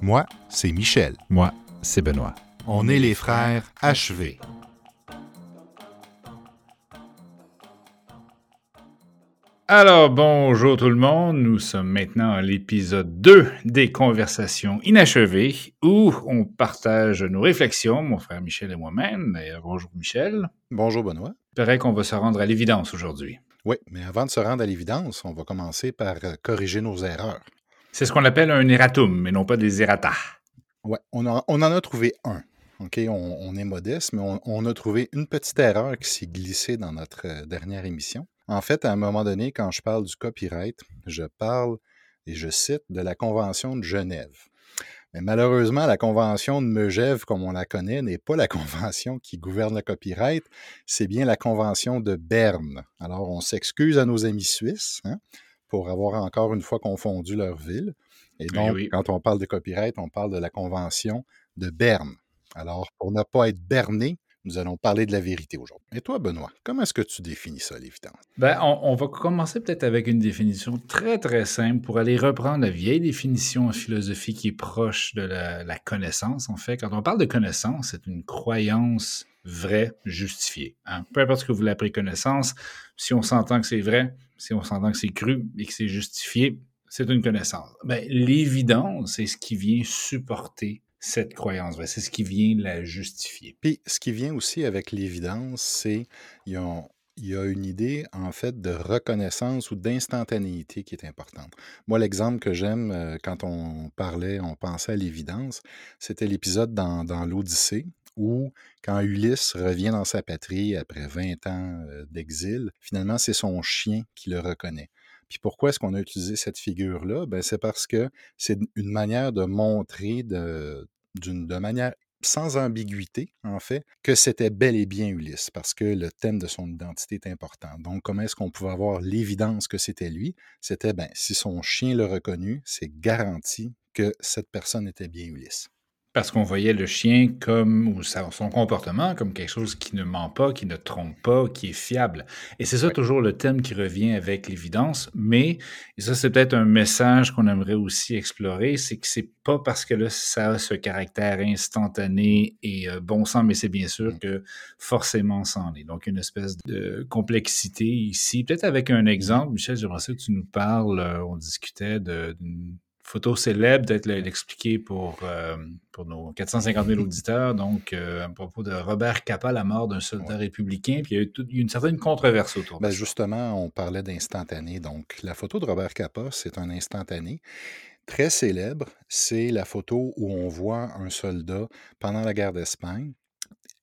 Moi, c'est Michel. Moi, c'est Benoît. On est les frères achevés. Alors, bonjour tout le monde. Nous sommes maintenant à l'épisode 2 des Conversations inachevées où on partage nos réflexions, mon frère Michel et moi-même. D'ailleurs, bonjour Michel. Bonjour Benoît. Il paraît qu'on va se rendre à l'évidence aujourd'hui. Oui, mais avant de se rendre à l'évidence, on va commencer par euh, corriger nos erreurs. C'est ce qu'on appelle un erratum, mais non pas des errata. Oui, on, en a trouvé un. OK, on, est modeste, mais on, on, a trouvé une petite erreur qui s'est glissée dans notre euh, dernière émission. En fait, à un moment donné, quand je parle du copyright, je parle, et je cite, de la Convention de Genève. Mais malheureusement, la Convention de Megève, comme on la connaît, n'est pas la convention qui gouverne le copyright, c'est bien la Convention de Berne. Alors, on s'excuse à nos amis suisses hein, pour avoir encore une fois confondu leur ville. Et Eh donc, oui. quand on parle de copyright, on parle de la Convention de Berne. Alors, pour ne pas être berné, nous allons parler de la vérité aujourd'hui. Et toi, Benoît, comment est-ce que tu définis ça, l'évidence? Ben, on, on va commencer peut-être avec une définition très très simple pour aller reprendre la vieille définition en philosophie qui est proche de la, la connaissance. En fait, quand on parle de connaissance, c'est une croyance vraie, justifiée. hein. Peu importe ce que vous l'appelez connaissance, si on s'entend que c'est vrai, si on s'entend que c'est cru et que c'est justifié, c'est une connaissance. Ben, L'évidence, c'est ce qui vient supporter cette croyance vraie, c'est ce qui vient la justifier. Puis, ce qui vient aussi avec l'évidence, c'est il y, a, une idée, en fait, de reconnaissance ou d'instantanéité qui est importante. Moi, l'exemple que j'aime euh, quand on parlait, on pensait à l'évidence, c'était l'épisode dans l'Odyssée où, quand Ulysse revient dans sa patrie après 20 ans euh, d'exil, finalement, c'est son chien qui le reconnaît. Puis pourquoi est-ce qu'on a utilisé cette figure-là? Ben, c'est parce que c'est une manière de montrer de, manière sans ambiguïté, en fait, que c'était bel et bien Ulysse, parce que le thème de son identité est important. Donc, comment est-ce qu'on pouvait avoir l'évidence que c'était lui? C'était, ben, si son chien l'a reconnu, c'est garanti que cette personne était bien Ulysse. Parce qu'on voyait le chien comme, ou son comportement comme quelque chose qui ne ment pas, qui ne trompe pas, qui est fiable. Et c'est ça toujours le thème qui revient avec l'évidence. Mais, et ça c'est peut-être un message qu'on aimerait aussi explorer, c'est que c'est pas parce que là ça a ce caractère instantané et euh, bon sang, mais c'est bien sûr Mm. que forcément c'en est. Donc une espèce de complexité ici. Peut-être avec un exemple, Michel, j'aimerais ça que tu nous parles, euh, on discutait de- d'une photo célèbre, le- l'expliquer pour, euh, pour nos 450 000 auditeurs, donc euh, à propos de Robert Capa, la mort d'un soldat Ouais. républicain, puis il y a eu, tout- il y a eu une certaine controverse autour Ben justement, on parlait d'instantané. Donc, la photo de Robert Capa, c'est un instantané très célèbre. C'est la photo où on voit un soldat pendant la guerre d'Espagne.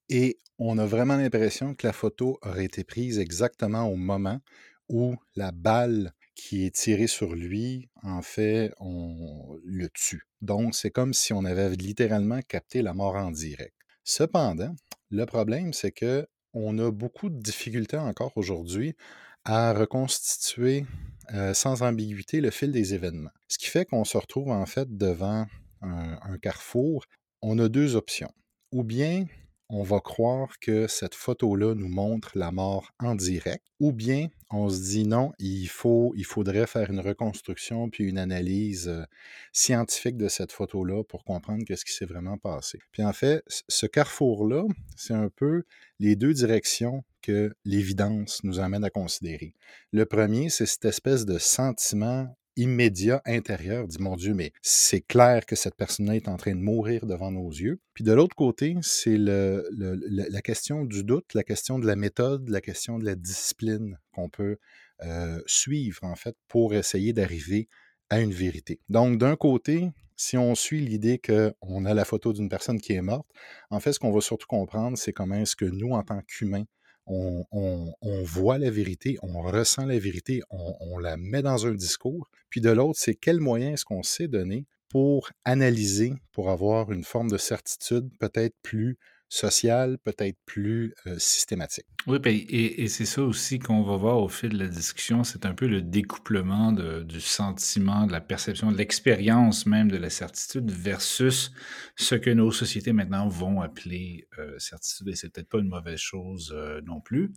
Et on a vraiment l'impression que la photo aurait été prise exactement au moment où la balle qui est tirée sur lui, en fait, on le tue. Donc, c'est comme si on avait littéralement capté la mort en direct. Cependant, le problème, c'est que on a beaucoup de difficultés encore aujourd'hui à reconstituer euh, sans ambiguïté le fil des événements. Ce qui fait qu'on se retrouve en fait devant un carrefour. On a deux options. Ou bien on va croire que cette photo-là nous montre la mort en direct, ou bien on se dit non, il, faut, faudrait faire une reconstruction puis une analyse euh, scientifique de cette photo-là pour comprendre qu'est-ce qui s'est vraiment passé. Puis en fait, ce carrefour-là, c'est un peu les deux directions que l'évidence nous amène à considérer. Le premier, c'est cette espèce de sentiment immédiat intérieur, dit mon Dieu, mais c'est clair que cette personne-là est en train de mourir devant nos yeux. Puis de l'autre côté, c'est la question du doute, la question de la méthode, la question de la discipline qu'on peut euh, suivre, en fait, pour essayer d'arriver à une vérité. Donc, d'un côté, si on suit l'idée qu'on a la photo d'une personne qui est morte, en fait, ce qu'on va surtout comprendre, c'est comment est-ce que nous, en tant qu'humains, on, voit la vérité, on ressent la vérité, on, on la met dans un discours. Puis de l'autre, c'est quels moyens est-ce qu'on s'est donné pour analyser, pour avoir une forme de certitude peut-être plus sociale, peut-être plus systématique. Oui, et, et c'est ça aussi qu'on va voir au fil de la discussion, c'est un peu le découplement du sentiment, de la perception, de l'expérience même de la certitude versus ce que nos sociétés maintenant vont appeler certitude, et c'est peut-être pas une mauvaise chose non plus.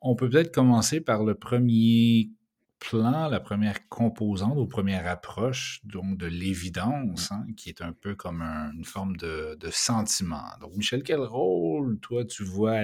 On peut peut-être commencer par le premier plan, la première composante ou première approche donc de l'évidence, hein, qui est un peu comme une forme de, sentiment. Donc, Michel, quel rôle, toi, tu vois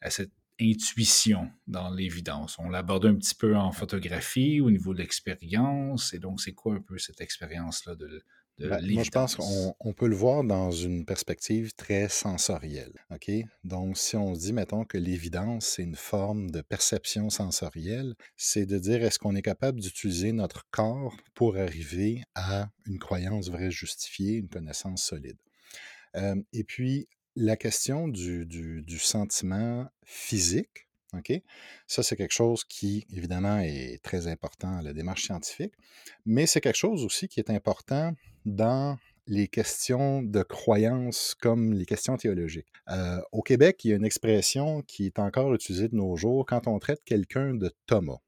à, cette intuition dans l'évidence? On l'aborde un petit peu en photographie, au niveau de l'expérience, et donc, c'est quoi un peu cette expérience-là de, ben, moi, je pense qu'on peut le voir dans une perspective très sensorielle. OK? Donc, si on dit, mettons, que l'évidence, c'est une forme de perception sensorielle, c'est de dire est-ce qu'on est capable d'utiliser notre corps pour arriver à une croyance vraie justifiée, une connaissance solide? et puis, la question du, du sentiment physique, OK? Ça, c'est quelque chose qui, évidemment, est très important à la démarche scientifique, mais c'est quelque chose aussi qui est important dans les questions de croyance comme les questions théologiques. Euh, au Québec, il y a une expression qui est encore utilisée de nos jours quand on traite quelqu'un de Thomas.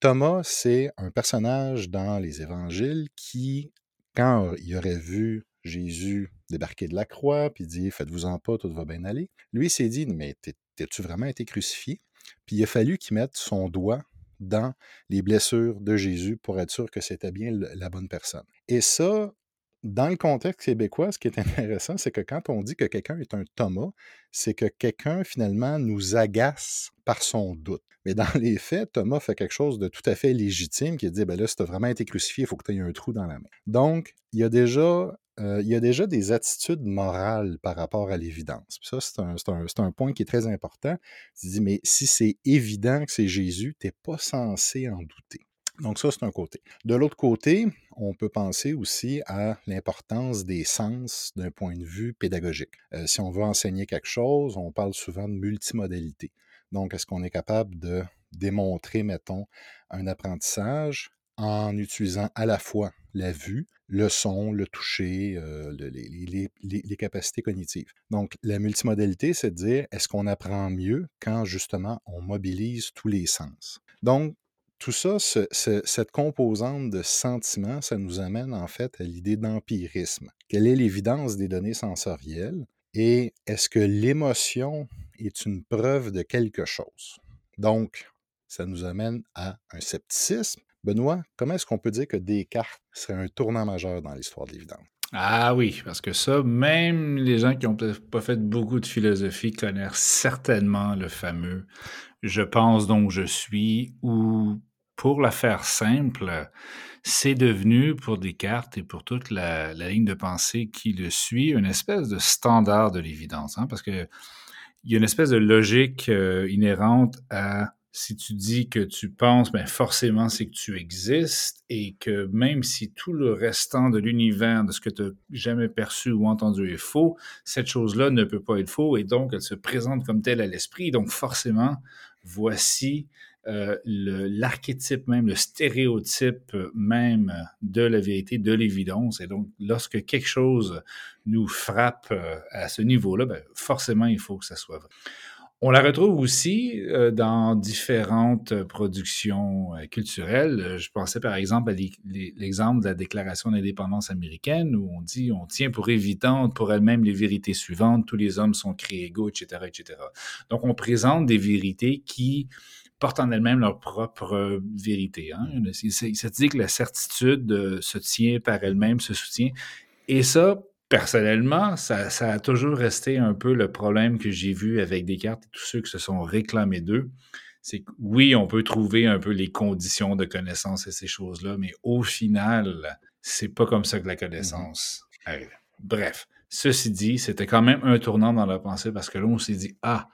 Thomas, c'est un personnage dans les évangiles qui, quand il aurait vu Jésus débarquer de la croix, puis dit Faites-vous-en pas, tout va bien aller, lui s'est dit Mais t'es-tu vraiment été crucifié? Puis il a fallu qu'il mette son doigt dans les blessures de Jésus pour être sûr que c'était bien la bonne personne. Et ça, dans le contexte québécois, ce qui est intéressant, c'est que quand on dit que quelqu'un est un Thomas, c'est que quelqu'un finalement nous agace par son doute. Mais dans les faits, Thomas fait quelque chose de tout à fait légitime qui dit ben là, si tu as vraiment été crucifié, il faut que tu aies un trou dans la main. Donc, il y a déjà, euh, il y a déjà des attitudes morales par rapport à l'évidence. Ça, c'est un, un, un, point qui est très important. Tu dis, mais si c'est évident que c'est Jésus, tu n'es pas censé en douter. Donc ça, c'est un côté. De l'autre côté, on peut penser aussi à l'importance des sens d'un point de vue pédagogique. Euh, si on veut enseigner quelque chose, on parle souvent de multimodalité. Donc, est-ce qu'on est capable de démontrer, mettons, un apprentissage en utilisant à la fois la vue, le son, le toucher, euh, les, capacités cognitives? Donc, la multimodalité, c'est de dire, est-ce qu'on apprend mieux quand justement on mobilise tous les sens? Donc, tout ça, cette composante de sentiment, ça nous amène en fait à l'idée d'empirisme. Quelle est l'évidence des données sensorielles et est-ce que l'émotion est une preuve de quelque chose? Donc, ça nous amène à un scepticisme. Benoît, comment est-ce qu'on peut dire que Descartes serait un tournant majeur dans l'histoire de l'évidence? Ah oui, parce que ça, même les gens qui n'ont pas fait beaucoup de philosophie connaissent certainement le fameux je pense donc je suis ou pour la faire simple, c'est devenu pour Descartes et pour toute la, ligne de pensée qui le suit une espèce de standard de l'évidence, hein, parce que il y a une espèce de logique euh, inhérente à si tu dis que tu penses, ben forcément c'est que tu existes et que même si tout le restant de l'univers, de ce que tu n'as jamais perçu ou entendu est faux, cette chose-là ne peut pas être faux et donc elle se présente comme telle à l'esprit. Donc forcément, voici euh, l'archétype même, le stéréotype même de la vérité, de l'évidence. Et donc, lorsque quelque chose nous frappe euh, à ce niveau-là, ben, forcément, il faut que ça soit vrai. On la retrouve aussi euh, dans différentes productions culturelles. Je pensais par exemple à l'exemple de la Déclaration d'indépendance américaine où on dit on tient pour évidente pour elle-même les vérités suivantes, tous les hommes sont créés égaux, etc., etc. Donc on présente des vérités qui portent en elles-mêmes leur propre vérité. Hein. C'est dit que la certitude se tient par elle-même, se soutient. Et ça, personnellement, ça, a toujours resté un peu le problème que j'ai vu avec Descartes et tous ceux qui se sont réclamés d'eux. C'est que oui, on peut trouver un peu les conditions de connaissance et ces choses-là, mais au final, c'est pas comme ça que la mm-hmm. connaissance arrive. Bref, ceci dit, c'était quand même un tournant dans la pensée parce que là, on s'est dit, ah,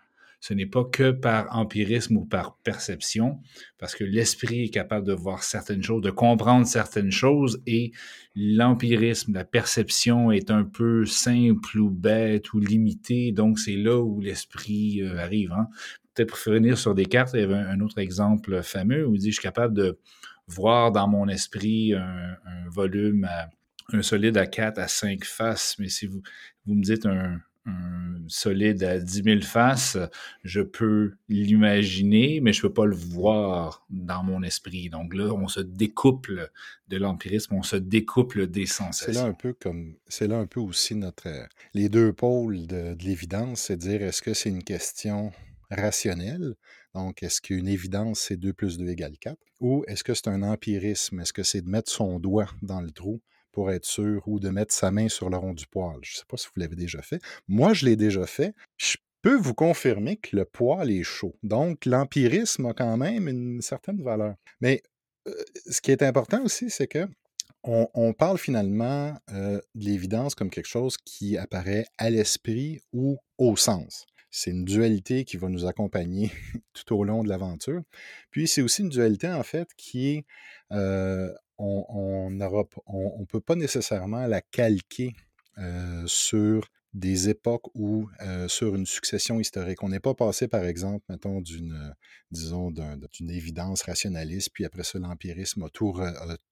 ce n'est pas que par empirisme ou par perception, parce que l'esprit est capable de voir certaines choses, de comprendre certaines choses, et l'empirisme, la perception est un peu simple ou bête ou limitée, donc c'est là où l'esprit euh, arrive. Hein. Peut-être pour finir sur des cartes, il y avait un, autre exemple fameux où il dit, je suis capable de voir dans mon esprit un, volume, un solide à 4 à 5 faces, mais si vous, vous me dites un, un solide à 10 000 faces, je peux l'imaginer, mais je ne peux pas le voir dans mon esprit. Donc là, on se découple de l'empirisme, on se découple des sensations. C'est là un peu comme, c'est là un peu aussi notre, les deux pôles de, de l'évidence, c'est dire est-ce que c'est une question rationnelle, Donc, est-ce qu'une évidence, c'est 2 plus 2 égale 4? Ou est-ce que c'est un empirisme? Est-ce que c'est de mettre son doigt dans le trou pour être sûr ou de mettre sa main sur le rond du poêle? Je ne sais pas si vous l'avez déjà fait. Moi, je l'ai déjà fait. Je peux vous confirmer que le poêle est chaud. Donc, l'empirisme a quand même une certaine valeur. Mais euh, ce qui est important aussi, c'est que on, parle finalement euh, de l'évidence comme quelque chose qui apparaît à l'esprit ou au sens. C'est une dualité qui va nous accompagner tout au long de l'aventure. Puis c'est aussi une dualité, en fait, qui est, euh, on ne on, peut pas nécessairement la calquer euh, sur des époques ou sur une succession historique. On n'est pas passé, par exemple, mettons, d'une, disons, d'une évidence rationaliste, puis après ça, l'empirisme a tout,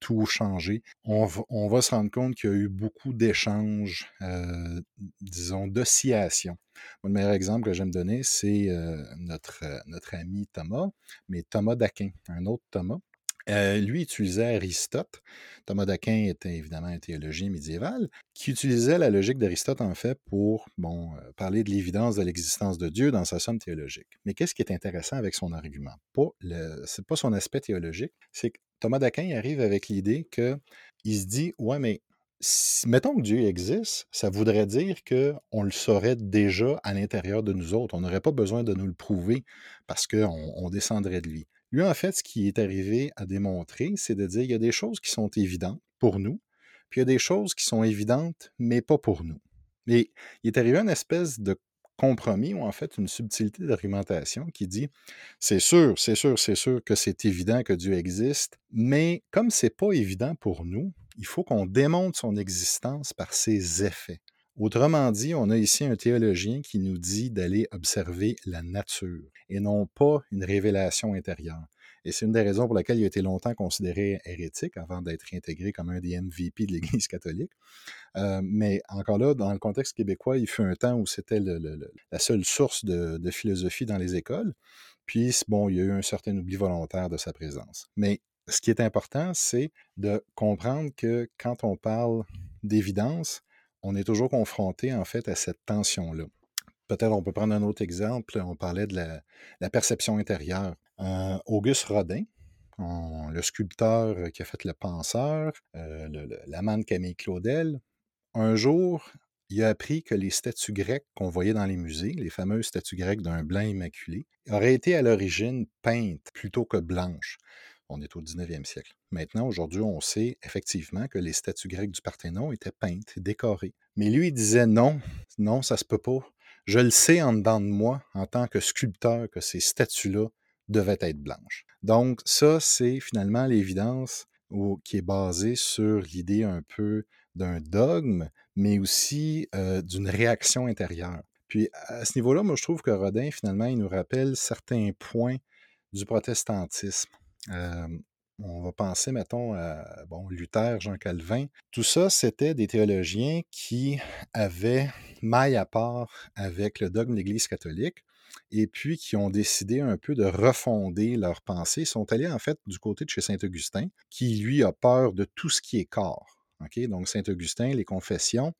tout changé. On, on, va se rendre compte qu'il y a eu beaucoup d'échanges, disons, d'oscillations. Le meilleur exemple que j'aime donner, c'est notre, notre ami Thomas, mais Thomas d'Aquin, un autre Thomas, euh, lui utilisait Aristote. Thomas d'Aquin était évidemment un théologien médiéval qui utilisait la logique d'Aristote en fait pour bon, euh, parler de l'évidence de l'existence de Dieu dans sa somme théologique. Mais qu'est-ce qui est intéressant avec son argument? Pas c'est pas son aspect théologique, c'est que Thomas d'Aquin arrive avec l'idée que il se dit ouais mais mettons que Dieu existe, ça voudrait dire qu'on le saurait déjà à l'intérieur de nous autres. On n'aurait pas besoin de nous le prouver parce qu'on on descendrait de lui. Lui, en fait, ce qui est arrivé à démontrer, c'est de dire qu'il y a des choses qui sont évidentes pour nous, puis il y a des choses qui sont évidentes, mais pas pour nous. Et il est arrivé une espèce de compromis ou en fait une subtilité d'argumentation qui dit c'est sûr, c'est sûr, c'est sûr que c'est évident que Dieu existe, mais comme c'est pas évident pour nous, il faut qu'on démontre son existence par ses effets. Autrement dit, on a ici un théologien qui nous dit d'aller observer la nature et non pas une révélation intérieure. Et c'est une des raisons pour laquelle il a été longtemps considéré hérétique avant d'être intégré comme un des MVP de l'Église catholique. Euh, mais encore là, dans le contexte québécois, il fut un temps où c'était la seule source de, de, philosophie dans les écoles. Puis, bon, il y a eu un certain oubli volontaire de sa présence. Mais ce qui est important, c'est de comprendre que quand on parle d'évidence, on est toujours confronté en fait à cette tension-là. Peut-être on peut prendre un autre exemple. On parlait de la, perception intérieure. Euh, Auguste Rodin, le sculpteur qui a fait le penseur, euh, l'amant de Camille Claudel, un jour, il a appris que les statues grecques qu'on voyait dans les musées, les fameuses statues grecques d'un blanc immaculé, auraient été à l'origine peintes plutôt que blanches. On est au 19e siècle. Maintenant, aujourd'hui, on sait effectivement que les statues grecques du Parthénon étaient peintes, décorées. Mais lui, il disait non, non, ça se peut pas. Je le sais en dedans de moi, en tant que sculpteur, que ces statues-là devaient être blanches. Donc, ça, c'est finalement l'évidence qui est basée sur l'idée un peu d'un dogme, mais aussi euh, d'une réaction intérieure. Puis, à ce niveau-là, moi, je trouve que Rodin, finalement, il nous rappelle certains points du protestantisme. On va penser, mettons, à bon, Luther, Jean Calvin. Tout ça, c'était des théologiens qui avaient maille à part avec le dogme de l'Église catholique et puis qui ont décidé un peu de refonder leur pensée. Ils sont allés en fait du côté de chez Saint-Augustin, qui lui a peur de tout ce qui est corps. Donc Saint-Augustin, les confessions,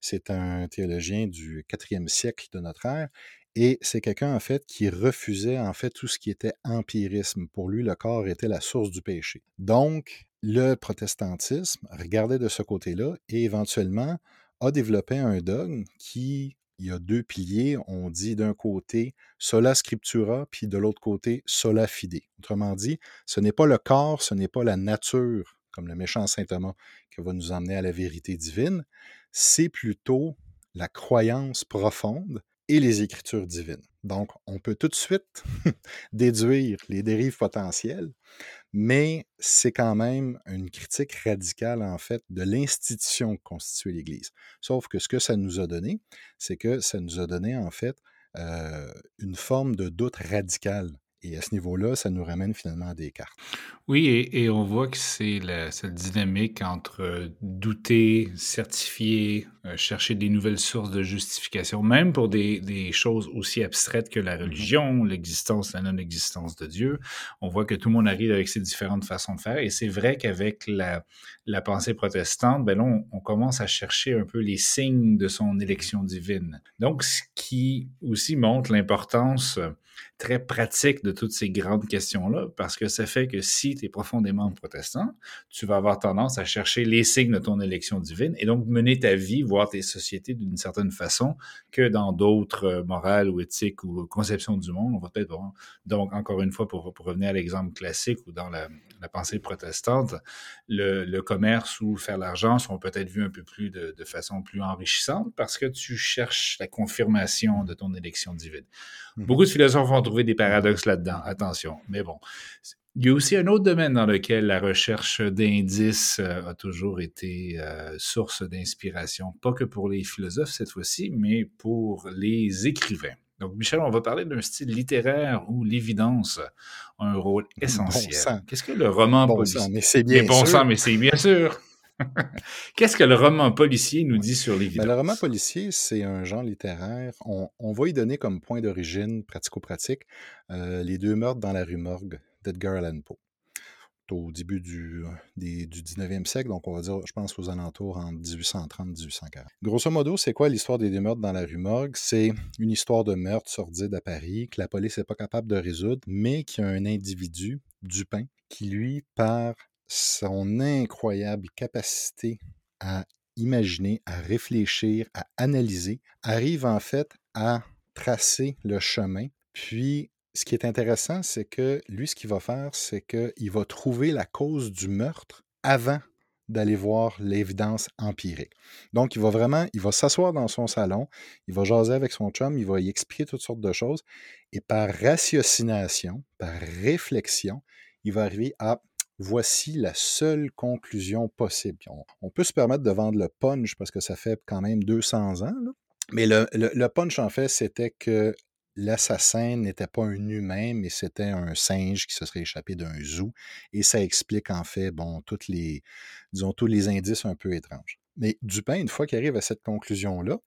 c'est un théologien du 4e siècle de notre ère et c'est quelqu'un, en fait, qui refusait, en fait, tout ce qui était empirisme. Pour lui, le corps était la source du péché. Donc, le protestantisme regardait de ce côté-là et éventuellement a développé un dogme qui, il y a deux piliers. On dit d'un côté sola scriptura, puis de l'autre côté sola fide. Autrement dit, ce n'est pas le corps, ce n'est pas la nature, comme le méchant saint Thomas, qui va nous emmener à la vérité divine. C'est plutôt la croyance profonde et les Écritures divines. Donc, on peut tout de suite déduire les dérives potentielles, mais c'est quand même une critique radicale, en fait, de l'institution constituée l'Église. Sauf que ce que ça nous a donné, c'est que ça nous a donné, en fait, euh, une forme de doute radical et à ce niveau-là, ça nous ramène finalement à Descartes. Oui, et, on voit que c'est cette dynamique entre euh, douter, certifier, euh, chercher des nouvelles sources de justification, même pour des, des choses aussi abstraites que la mm-hmm. religion, l'existence, la non-existence de Dieu. On voit que tout le monde arrive avec ses différentes façons de faire. Et c'est vrai qu'avec la, la pensée protestante, ben là, on, on, commence à chercher un peu les signes de son élection divine. Donc, ce qui aussi montre l'importance très pratique de toutes ces grandes questions-là, parce que ça fait que si tu es profondément protestant, tu vas avoir tendance à chercher les signes de ton élection divine et donc mener ta vie, voir tes sociétés d'une certaine façon que dans d'autres euh, morales ou éthiques ou conceptions du monde. On va peut-être. Donc, encore une fois, pour, pour revenir à l'exemple classique ou dans la, la pensée protestante, le, le, commerce ou faire l'argent sont peut-être vus un peu plus de, de, façon plus enrichissante parce que tu cherches la confirmation de ton élection divine. Mmh. Beaucoup de philosophes vont trouver des paradoxes là-dedans, attention. Mais bon, il y a aussi un autre domaine dans lequel la recherche d'indices euh, a toujours été euh, source d'inspiration, pas que pour les philosophes cette fois-ci, mais pour les écrivains. Donc, Michel, on va parler d'un style littéraire où l'évidence a un rôle essentiel. Qu'est-ce que le roman bon policier? mais c'est bien bon sûr. mais c'est bien sûr. Qu'est-ce que le roman policier nous dit sur l'évidence? Ben, le roman policier, c'est un genre littéraire. On, on, va y donner comme point d'origine pratico-pratique euh, les deux meurtres dans la rue Morgue d'Edgar Allan Poe au début du, des, du 19e siècle, donc on va dire, je pense, aux alentours entre 1830-1840. Grosso modo, c'est quoi l'histoire des deux meurtres dans la rue Morgue? C'est une histoire de meurtre sordide à Paris que la police n'est pas capable de résoudre, mais qu'il y a un individu, Dupin, qui lui, par son incroyable capacité à imaginer, à réfléchir, à analyser, arrive en fait à tracer le chemin, puis ce qui est intéressant, c'est que lui, ce qu'il va faire, c'est qu'il va trouver la cause du meurtre avant d'aller voir l'évidence empirique. Donc, il va vraiment, il va s'asseoir dans son salon, il va jaser avec son chum, il va y expliquer toutes sortes de choses, et par ratiocination, par réflexion, il va arriver à voici la seule conclusion possible. On, peut se permettre de vendre le punch parce que ça fait quand même 200 ans, mais le punch, en fait, c'était que l'assassin n'était pas un humain, mais c'était un singe qui se serait échappé d'un zoo. Et ça explique en fait, bon, toutes les, disons, tous les indices un peu étranges. Mais Dupin, une fois qu'il arrive à cette conclusion-là,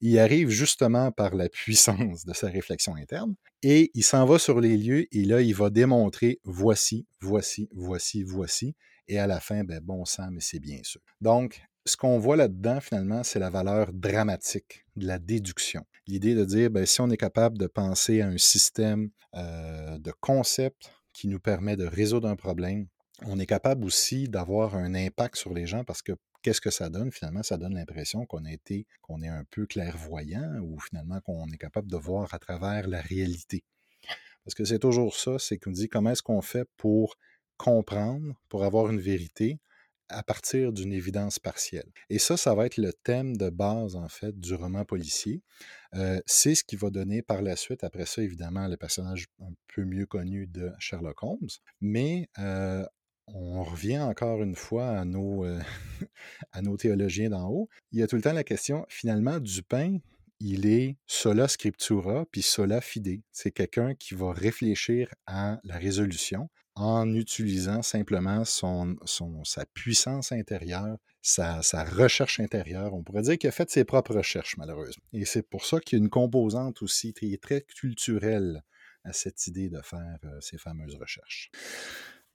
il arrive justement par la puissance de sa réflexion interne et il s'en va sur les lieux et là, il va démontrer voici, voici, voici, voici. Et à la fin, ben, bon sang, mais c'est bien sûr. Donc, ce qu'on voit là-dedans, finalement, c'est la valeur dramatique de la déduction. L'idée de dire, ben, si on est capable de penser à un système euh, de concepts qui nous permet de résoudre un problème, on est capable aussi d'avoir un impact sur les gens parce que qu'est-ce que ça donne finalement? Ça donne l'impression qu'on a été, qu'on est un peu clairvoyant ou finalement qu'on est capable de voir à travers la réalité? Parce que c'est toujours ça, c'est qu'on dit comment est-ce qu'on fait pour comprendre, pour avoir une vérité, à partir d'une évidence partielle. Et ça, ça va être le thème de base, en fait, du roman policier. Euh, c'est ce qui va donner par la suite, après ça, évidemment, le personnage un peu mieux connu de Sherlock Holmes. Mais euh, on revient encore une fois à nos, euh, à nos théologiens d'en haut. Il y a tout le temps la question, finalement, Dupin, il est sola scriptura, puis sola fide. C'est quelqu'un qui va réfléchir à la résolution en utilisant simplement sa puissance intérieure, sa, sa, recherche intérieure. On pourrait dire qu'il a fait ses propres recherches, malheureusement. Et c'est pour ça qu'il y a une composante aussi très, très culturelle à cette idée de faire euh, ces fameuses recherches.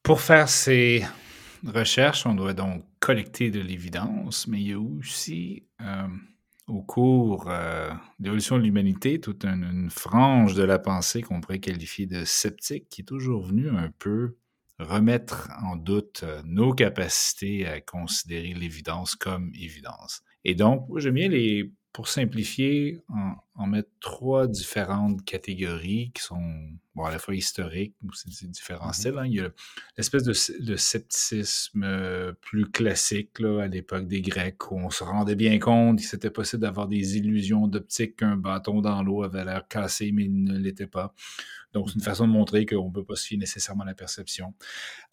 Pour faire ces recherches, on doit donc collecter de l'évidence, mais il y a aussi... Euh au cours euh, de l'évolution de l'humanité, toute une, une, frange de la pensée qu'on pourrait qualifier de sceptique qui est toujours venue un peu remettre en doute euh, nos capacités à considérer l'évidence comme évidence. Et donc, j'aime bien les, pour simplifier, en, en, mettre trois différentes catégories qui sont bon, à la fois historiques, c'est différents styles. Hein. Il y a l'espèce de, de, scepticisme plus classique là, à l'époque des Grecs, où on se rendait bien compte que c'était possible d'avoir des illusions d'optique qu'un bâton dans l'eau avait l'air cassé, mais il ne l'était pas. Donc, c'est une façon de montrer qu'on ne peut pas se fier nécessairement à la perception.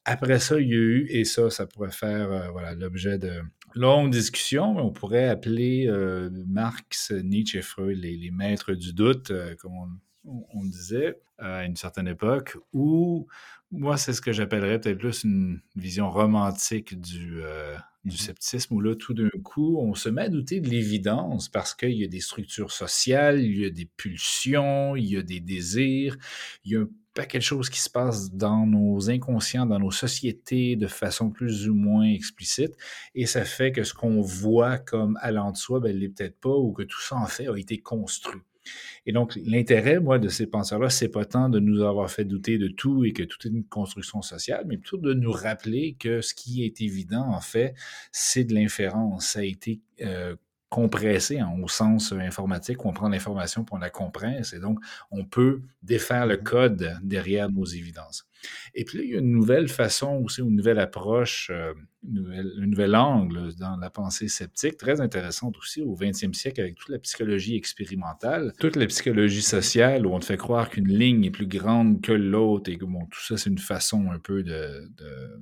Après ça, il y a eu, et ça, ça pourrait faire euh, voilà l'objet de longues discussions, on pourrait appeler euh, Marx, Nietzsche et Freud les, les maîtres du doute, euh, comme on, on, disait à une certaine époque, ou moi, c'est ce que j'appellerais peut-être plus une vision romantique du, euh, du scepticisme, où là, tout d'un coup, on se met à douter de l'évidence parce qu'il y a des structures sociales, il y a des pulsions, il y a des désirs, il y a un paquet de choses qui se passent dans nos inconscients, dans nos sociétés de façon plus ou moins explicite, et ça fait que ce qu'on voit comme allant de soi, ben, l'est peut-être pas, ou que tout ça, en fait, a été construit. Et donc, l'intérêt, moi, de ces penseurs-là, c'est pas tant de nous avoir fait douter de tout et que tout est une construction sociale, mais plutôt de nous rappeler que ce qui est évident, en fait, c'est de l'inférence. Ça a été euh, compressé hein, au sens informatique où on prend l'information pour on la compresse et donc on peut défaire le mmh code derrière nos évidences. Et puis là, il y a une nouvelle façon aussi, une nouvelle approche, euh, un nouvel angle dans la pensée sceptique, très intéressante aussi au 20e siècle avec toute la psychologie expérimentale, toute la psychologie sociale où on te fait croire qu'une ligne est plus grande que l'autre et que bon, tout ça, c'est une façon un peu de,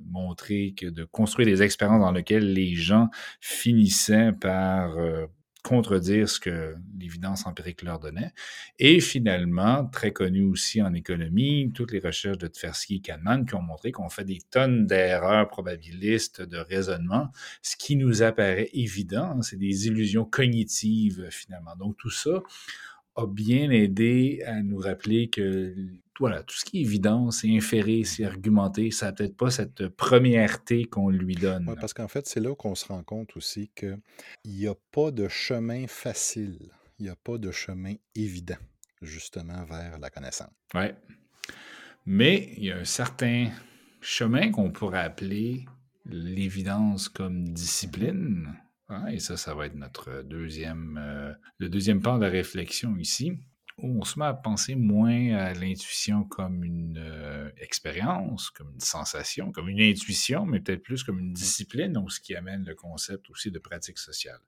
montrer que de construire des expériences dans lesquelles les gens finissaient par euh, contredire ce que l'évidence empirique leur donnait. Et finalement, très connu aussi en économie, toutes les recherches de Tversky et Kahneman qui ont montré qu'on fait des tonnes d'erreurs probabilistes de raisonnement, ce qui nous apparaît évident, hein, c'est des illusions cognitives finalement. Donc tout ça a bien aidé à nous rappeler que voilà, tout ce qui est évident, c'est inféré, c'est argumenté, ça n'a peut-être pas cette premièreté qu'on lui donne. Parce qu'en fait, c'est là qu'on se rend compte aussi qu'il n'y a pas de chemin facile, il n'y a pas de chemin évident, justement, vers la connaissance. Oui. Mais il y a un certain chemin qu'on pourrait appeler l'évidence comme discipline. Hein, et ça, ça va être notre deuxième, euh, le deuxième part de la réflexion ici on se met à penser moins à l'intuition comme une euh, expérience, comme une sensation, comme une intuition, mais peut-être plus comme une discipline, donc ce qui amène le concept aussi de pratique sociale.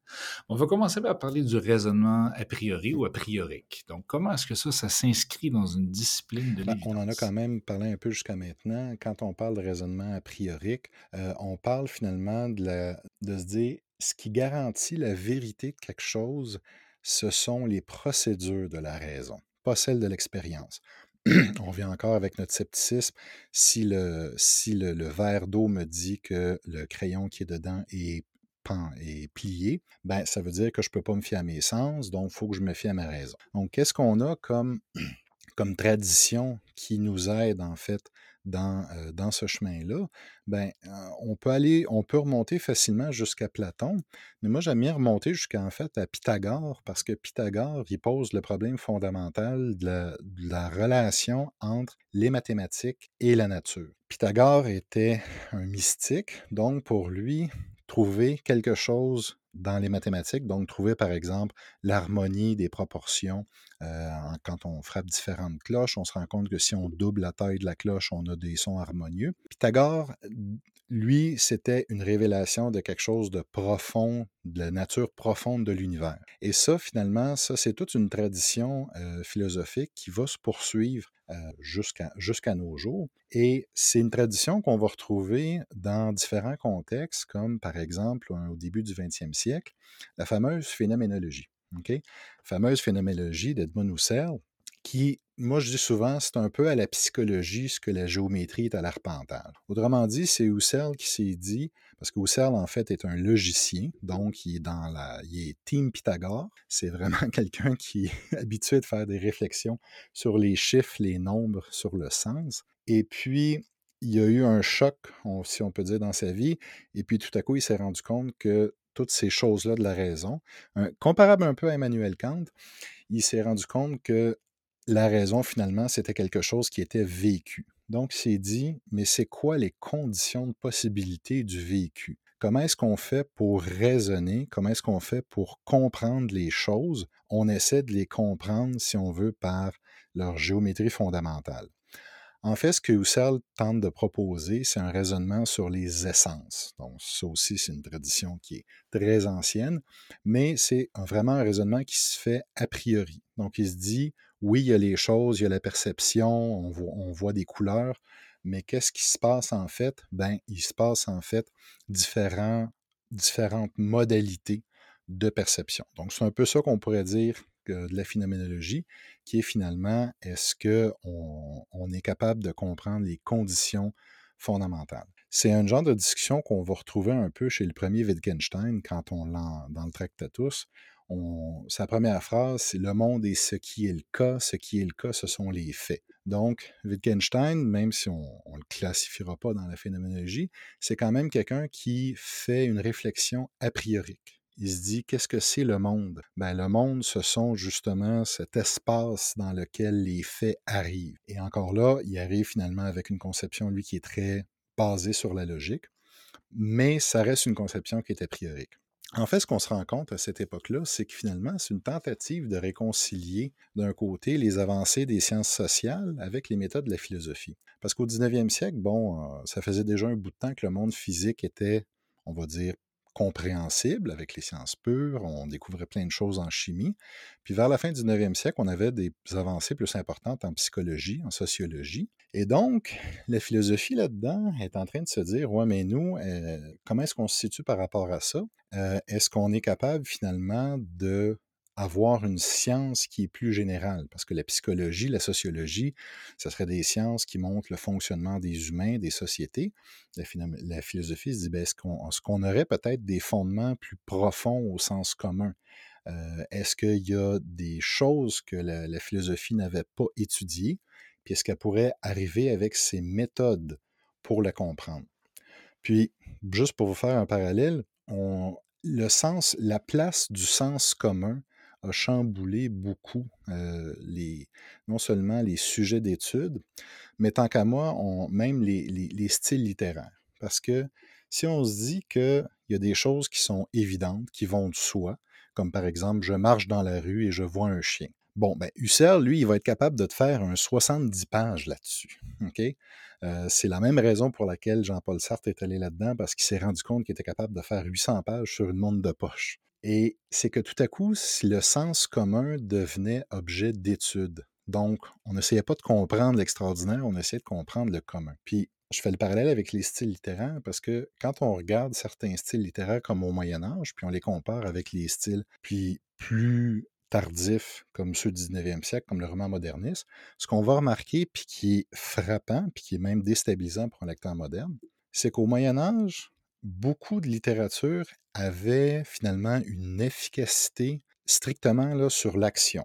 On va commencer par parler du raisonnement a priori ou a priorique. Donc, comment est-ce que ça, ça s'inscrit dans une discipline de ben, On en a quand même parlé un peu jusqu'à maintenant. Quand on parle de raisonnement a priorique, euh, on parle finalement de, de se dire ce qui garantit la vérité de quelque chose, ce sont les procédures de la raison, pas celles de l'expérience. On vient encore avec notre scepticisme. Si le, si le, verre d'eau me dit que le crayon qui est dedans est est plié, ben, ça veut dire que je ne peux pas me fier à mes sens, donc il faut que je me fie à ma raison. Donc, qu'est-ce qu'on a comme, comme tradition qui nous aide en fait dans, dans ce chemin-là, ben, on peut aller, on peut remonter facilement jusqu'à Platon, mais moi j'aime bien remonter jusqu'à en fait à Pythagore, parce que Pythagore, il pose le problème fondamental de la, relation entre les mathématiques et la nature. Pythagore était un mystique, donc pour lui, trouver quelque chose dans les mathématiques, donc trouver par exemple l'harmonie des proportions. Euh, quand on frappe différentes cloches, on se rend compte que si on double la taille de la cloche, on a des sons harmonieux. Pythagore, lui, c'était une révélation de quelque chose de profond, de la nature profonde de l'univers. Et ça, finalement, ça, c'est toute une tradition euh, philosophique qui va se poursuivre euh, jusqu'à nos jours. Et c'est une tradition qu'on va retrouver dans différents contextes, comme par exemple au début du 20e siècle, la fameuse phénoménologie. La fameuse phénoménologie d'Edmund Husserl, qui, moi je dis souvent, c'est un peu à la psychologie ce que la géométrie est à l'arpentage. Autrement dit, c'est Husserl qui s'est dit, parce que Husserl en fait est un logicien, donc il est dans la, il est team Pythagore. C'est vraiment quelqu'un qui est habitué de faire des réflexions sur les chiffres, les nombres, sur le sens. Et puis, il y a eu un choc, si on peut dire, dans sa vie. Et puis tout à coup, il s'est rendu compte que toutes ces choses-là de la raison, comparable un peu à Emmanuel Kant, il s'est rendu compte que la raison, finalement, c'était quelque chose qui était vécu. Donc, il s'est dit, mais c'est quoi les conditions de possibilité du vécu? Comment est-ce qu'on fait pour raisonner? Comment est-ce qu'on fait pour comprendre les choses? On essaie de les comprendre, si on veut, par leur géométrie fondamentale. En fait, ce que Husserl tente de proposer, c'est un raisonnement sur les essences. Donc, ça aussi, c'est une tradition qui est très ancienne, mais c'est vraiment un raisonnement qui se fait a priori. Donc, il se dit, oui, il y a les choses, il y a la perception, on voit, des couleurs, mais qu'est-ce qui se passe en fait? Ben, il se passe en fait différentes modalités de perception. Donc, c'est un peu ça qu'on pourrait dire de la phénoménologie, qui est finalement, est-ce qu'on on est capable de comprendre les conditions fondamentales? C'est un genre de discussion qu'on va retrouver un peu chez le premier Wittgenstein quand on l'a dans le Tractatus. Sa première phrase, c'est le monde est ce qui est le cas, ce qui est le cas, ce sont les faits. Donc, Wittgenstein, même si on ne le classifiera pas dans la phénoménologie, c'est quand même quelqu'un qui fait une réflexion a priori. Il se dit qu'est-ce que c'est le monde? Ben le monde, ce sont justement cet espace dans lequel les faits arrivent. Et encore là, il arrive finalement avec une conception lui qui est très basée sur la logique, mais ça reste une conception qui est a priori. En fait, ce qu'on se rend compte à cette époque-là, c'est que finalement, c'est une tentative de réconcilier d'un côté les avancées des sciences sociales avec les méthodes de la philosophie. Parce qu'au 19e siècle, bon, euh, ça faisait déjà un bout de temps que le monde physique était, on va dire, compréhensible avec les sciences pures, on découvrait plein de choses en chimie. Puis vers la fin du 19e siècle, on avait des avancées plus importantes en psychologie, en sociologie. Et donc, la philosophie là-dedans est en train de se dire, ouais, mais nous, euh, comment est-ce qu'on se situe par rapport à ça? Euh, est-ce qu'on est capable finalement de avoir une science qui est plus générale, parce que la psychologie, la sociologie, ce serait des sciences qui montrent le fonctionnement des humains, des sociétés. La, philosophie se dit, ben, est-ce qu'on aurait peut-être des fondements plus profonds au sens commun? Euh, est-ce qu'il y a des choses que la, philosophie n'avait pas étudiées, puis est-ce qu'elle pourrait arriver avec ses méthodes pour la comprendre? Puis, juste pour vous faire un parallèle, le sens, la place du sens commun a chamboulé beaucoup non seulement les sujets d'études, mais tant qu'à moi, même les, les, styles littéraires. Parce que si on se dit qu'il y a des choses qui sont évidentes, qui vont de soi, comme par exemple, je marche dans la rue et je vois un chien. Bon, ben, Husserl, lui, il va être capable de te faire un 70 pages là-dessus. C'est la même raison pour laquelle Jean-Paul Sartre est allé là-dedans, parce qu'il s'est rendu compte qu'il était capable de faire 800 pages sur une montre de poche. Et c'est que tout à coup, le sens commun devenait objet d'étude. Donc, on n'essayait pas de comprendre l'extraordinaire, on essayait de comprendre le commun. Puis, je fais le parallèle avec les styles littéraires parce que quand on regarde certains styles littéraires comme au Moyen Âge, puis on les compare avec les styles puis plus tardifs comme ceux du 19e siècle, comme le roman moderniste, ce qu'on va remarquer, puis qui est frappant, puis qui est même déstabilisant pour un lecteur moderne, c'est qu'au Moyen Âge, beaucoup de littérature avait finalement une efficacité strictement là, sur l'action.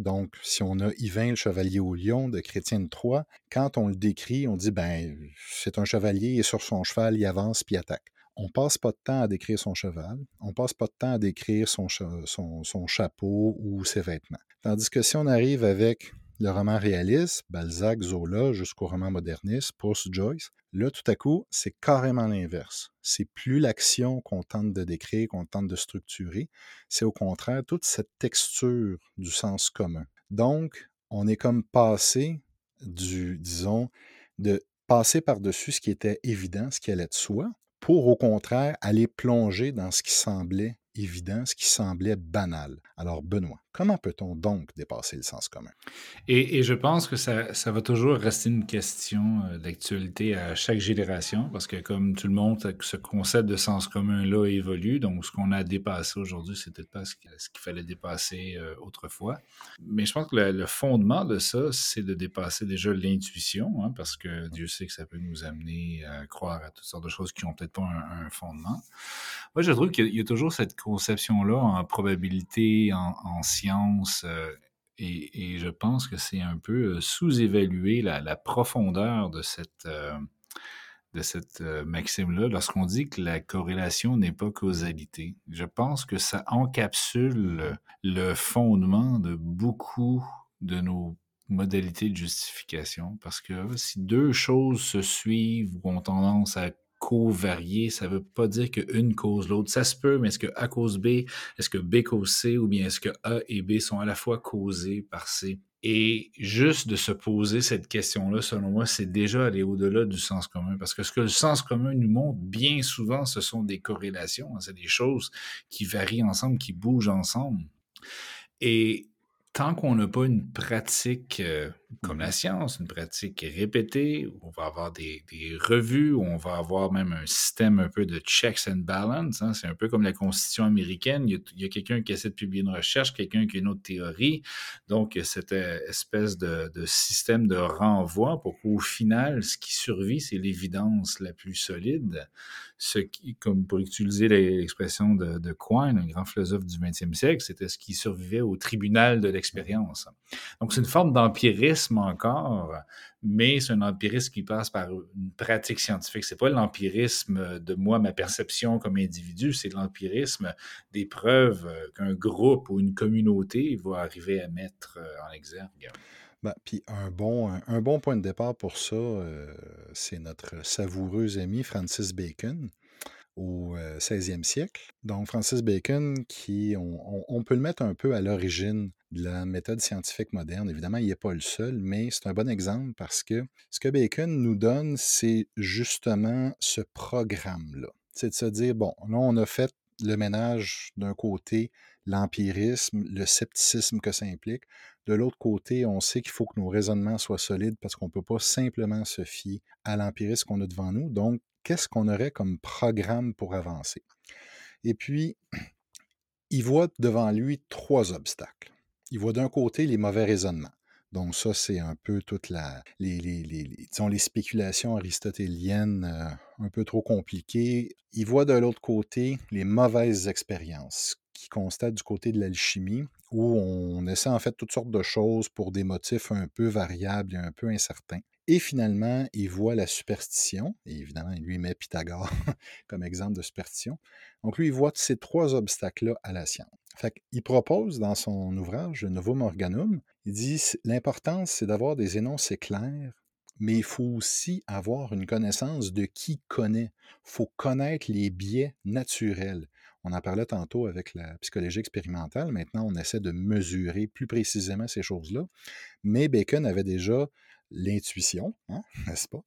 Donc, si on a Yvain, le chevalier au lion de Chrétien de Troyes, quand on le décrit, on dit ben c'est un chevalier et sur son cheval, il avance puis attaque. On passe pas de temps à décrire son cheval, on passe pas de temps à décrire son, son, son chapeau ou ses vêtements. Tandis que si on arrive avec le roman réaliste, Balzac, Zola, jusqu'au roman moderniste, Proust, Joyce, là, tout à coup, c'est carrément l'inverse. C'est plus l'action qu'on tente de décrire, qu'on tente de structurer, c'est au contraire toute cette texture du sens commun. Donc, on est comme passé du, disons, de passer par-dessus ce qui était évident, ce qui allait de soi, pour au contraire aller plonger dans ce qui semblait évident, ce qui semblait banal. Alors, Benoît, comment peut-on donc dépasser le sens commun? Et, je pense que ça, va toujours rester une question euh, d'actualité à chaque génération, parce que comme tout le monde, ce concept de sens commun-là évolue. Donc, ce qu'on a dépassé aujourd'hui, c'est peut-être pas ce qu'il fallait dépasser euh, autrefois. Mais je pense que le, fondement de ça, c'est de dépasser déjà l'intuition, hein, parce que Dieu sait que ça peut nous amener à croire à toutes sortes de choses qui n'ont peut-être pas un, fondement. Moi, je trouve qu'il y a toujours cette conception-là en probabilité, en, science, euh, et, je pense que c'est un peu euh, sous-évaluer la, profondeur de cette, euh, de cette maxime-là lorsqu'on dit que la corrélation n'est pas causalité. Je pense que ça encapsule le fondement de beaucoup de nos modalités de justification, parce que si deux choses se suivent ou ont tendance à co-variés, ça ne veut pas dire qu'une cause l'autre. Ça se peut, mais est-ce que A cause B, est-ce que B cause C, ou bien est-ce que A et B sont à la fois causés par C? Et juste de se poser cette question-là, selon moi, c'est déjà aller au-delà du sens commun. Parce que ce que le sens commun nous montre, bien souvent, ce sont des corrélations. Hein. C'est des choses qui varient ensemble, qui bougent ensemble. Et tant qu'on n'a pas une pratique euh, comme la science, une pratique répétée, on va avoir des, revues, où on va avoir même un système un peu de checks and balance. Hein, c'est un peu comme la Constitution américaine. Il y a, quelqu'un qui essaie de publier une recherche, quelqu'un qui a une autre théorie. Donc, cette euh, espèce de système de renvoi pour qu'au final, ce qui survit, c'est l'évidence la plus solide. Ce qui, comme pour utiliser l'expression de, de Quine, un grand philosophe du 20e siècle, c'était ce qui survivait au tribunal de l'expérience. Donc, c'est une forme d'empirisme encore, mais c'est un empirisme qui passe par une pratique scientifique. C'est pas l'empirisme de moi, ma perception comme individu, c'est l'empirisme des preuves qu'un groupe ou une communauté va arriver à mettre en exergue. Ben, un bon, point de départ pour ça, euh, c'est notre savoureux ami Francis Bacon au 16e euh, siècle. Donc Francis Bacon, qui on, peut le mettre un peu à l'origine de la méthode scientifique moderne. Évidemment, il n'est pas le seul, mais c'est un bon exemple parce que ce que Bacon nous donne, c'est justement ce programme-là. C'est de se dire, bon, là, on a fait le ménage d'un côté, l'empirisme, le scepticisme que ça implique. De l'autre côté, on sait qu'il faut que nos raisonnements soient solides parce qu'on ne peut pas simplement se fier à l'empirisme qu'on a devant nous. Donc, qu'est-ce qu'on aurait comme programme pour avancer? Et puis, il voit devant lui trois obstacles. Il voit d'un côté les mauvais raisonnements. Donc ça, c'est un peu toutes la, les, les, les, spéculations aristotéliennes euh, un peu trop compliquées. Il voit de l'autre côté les mauvaises expériences qui constatent du côté de l'alchimie, où on essaie en fait toutes sortes de choses pour des motifs un peu variables et un peu incertains. Et finalement, il voit la superstition, et évidemment, il lui met Pythagore comme exemple de superstition. Donc lui, il voit ces trois obstacles-là à la science. Fait il propose dans son ouvrage, le Novum Organum, il dit l'importance, c'est d'avoir des énoncés clairs, mais il faut aussi avoir une connaissance de qui connaît. Il faut connaître les biais naturels. On en parlait tantôt avec la psychologie expérimentale. Maintenant, on essaie de mesurer plus précisément ces choses-là. Mais Bacon avait déjà l'intuition, hein, n'est-ce pas,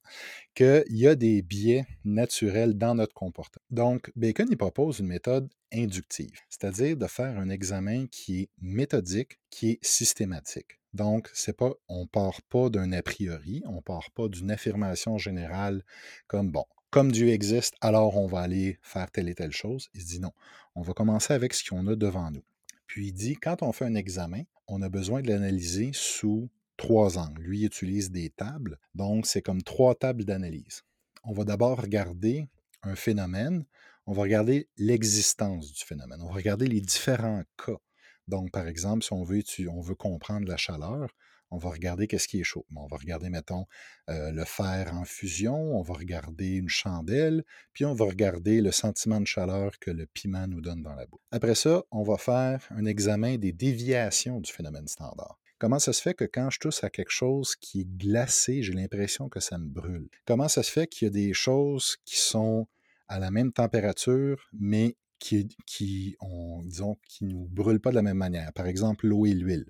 qu'il y a des biais naturels dans notre comportement. Donc, Bacon, il propose une méthode inductive, c'est-à-dire de faire un examen qui est méthodique, qui est systématique. Donc, c'est pas, on part pas d'un a priori, on part pas d'une affirmation générale comme bon, comme Dieu existe, alors on va aller faire telle et telle chose. Il se dit non, on va commencer avec ce qu'on a devant nous. Puis il dit, quand on fait un examen, on a besoin de l'analyser sous trois angles. Lui, il utilise des tables, donc c'est comme trois tables d'analyse. On va d'abord regarder un phénomène, on va regarder l'existence du phénomène, on va regarder les différents cas. Donc, par exemple, si on veut, on veut comprendre la chaleur, on va regarder qu'est-ce qui est chaud. On va regarder, mettons, euh, le fer en fusion, on va regarder une chandelle, puis on va regarder le sentiment de chaleur que le piment nous donne dans la bouche. Après ça, on va faire un examen des déviations du phénomène standard. Comment ça se fait que quand je touche à quelque chose qui est glacé, j'ai l'impression que ça me brûle? Comment ça se fait qu'il y a des choses qui sont à la même température, mais qui, qui, disons, qui nous brûlent pas de la même manière? Par exemple, l'eau et l'huile.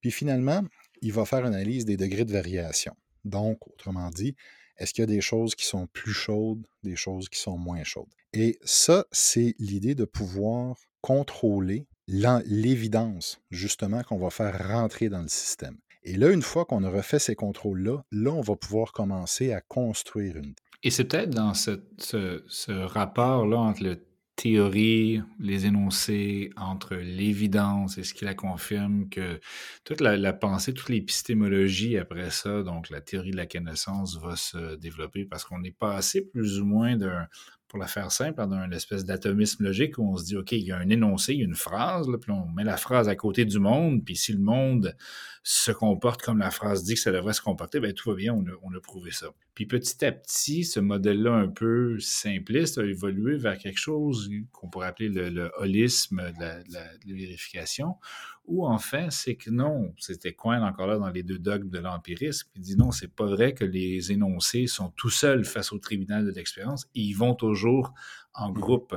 Puis finalement, il va faire une analyse des degrés de variation. Donc, autrement dit, est-ce qu'il y a des choses qui sont plus chaudes, des choses qui sont moins chaudes? Et ça, c'est l'idée de pouvoir contrôler l'évidence, justement, qu'on va faire rentrer dans le système. Et là, une fois qu'on a refait ces contrôles-là, là, on va pouvoir commencer à construire une. Et c'est peut-être dans ce, ce rapport-là entre le théorie, les énoncés, entre l'évidence et ce qui la confirme, que toute la, pensée, toute l'épistémologie après ça, donc la théorie de la connaissance va se développer parce qu'on est passé plus ou moins d'un, pour la faire simple, d'un espèce d'atomisme logique où on se dit, OK, il y a un énoncé, une phrase, puis on met la phrase à côté du monde, puis si le monde se comporte comme la phrase dit que ça devrait se comporter, bien tout va bien, on a prouvé ça. Puis petit à petit, ce modèle-là un peu simpliste a évolué vers quelque chose qu'on pourrait appeler le, holisme de la, vérification, où en fait, c'est que non, c'était Coin encore là dans les deux dogmes de l'empirisme, il dit non, c'est pas vrai que les énoncés sont tout seuls face au tribunal de l'expérience, ils vont toujours en mmh groupe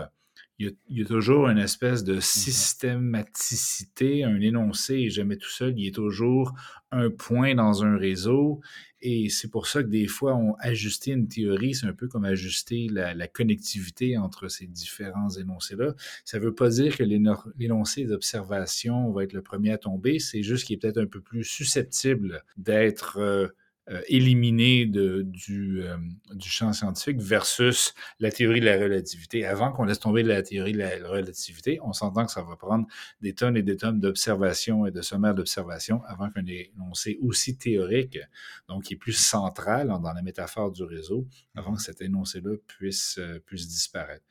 il y, a, toujours une espèce de mmh systématicité, un énoncé et jamais tout seul, il y a toujours un point dans un réseau. Et c'est pour ça que des fois, on ajuster une théorie, c'est un peu comme ajuster la, connectivité entre ces différents énoncés-là. Ça ne veut pas dire que l'énoncé d'observation va être le premier à tomber, c'est juste qu'il est peut-être un peu plus susceptible d'être... Euh, euh, de, du, euh, du, champ scientifique versus la théorie de la relativité. Avant qu'on laisse tomber la théorie de la relativité, on s'entend que ça va prendre des tonnes et des tonnes d'observations et de sommaires d'observations avant qu'un énoncé aussi théorique, donc qui est plus central dans la métaphore du réseau, avant que cet énoncé-là puisse, euh, puisse disparaître.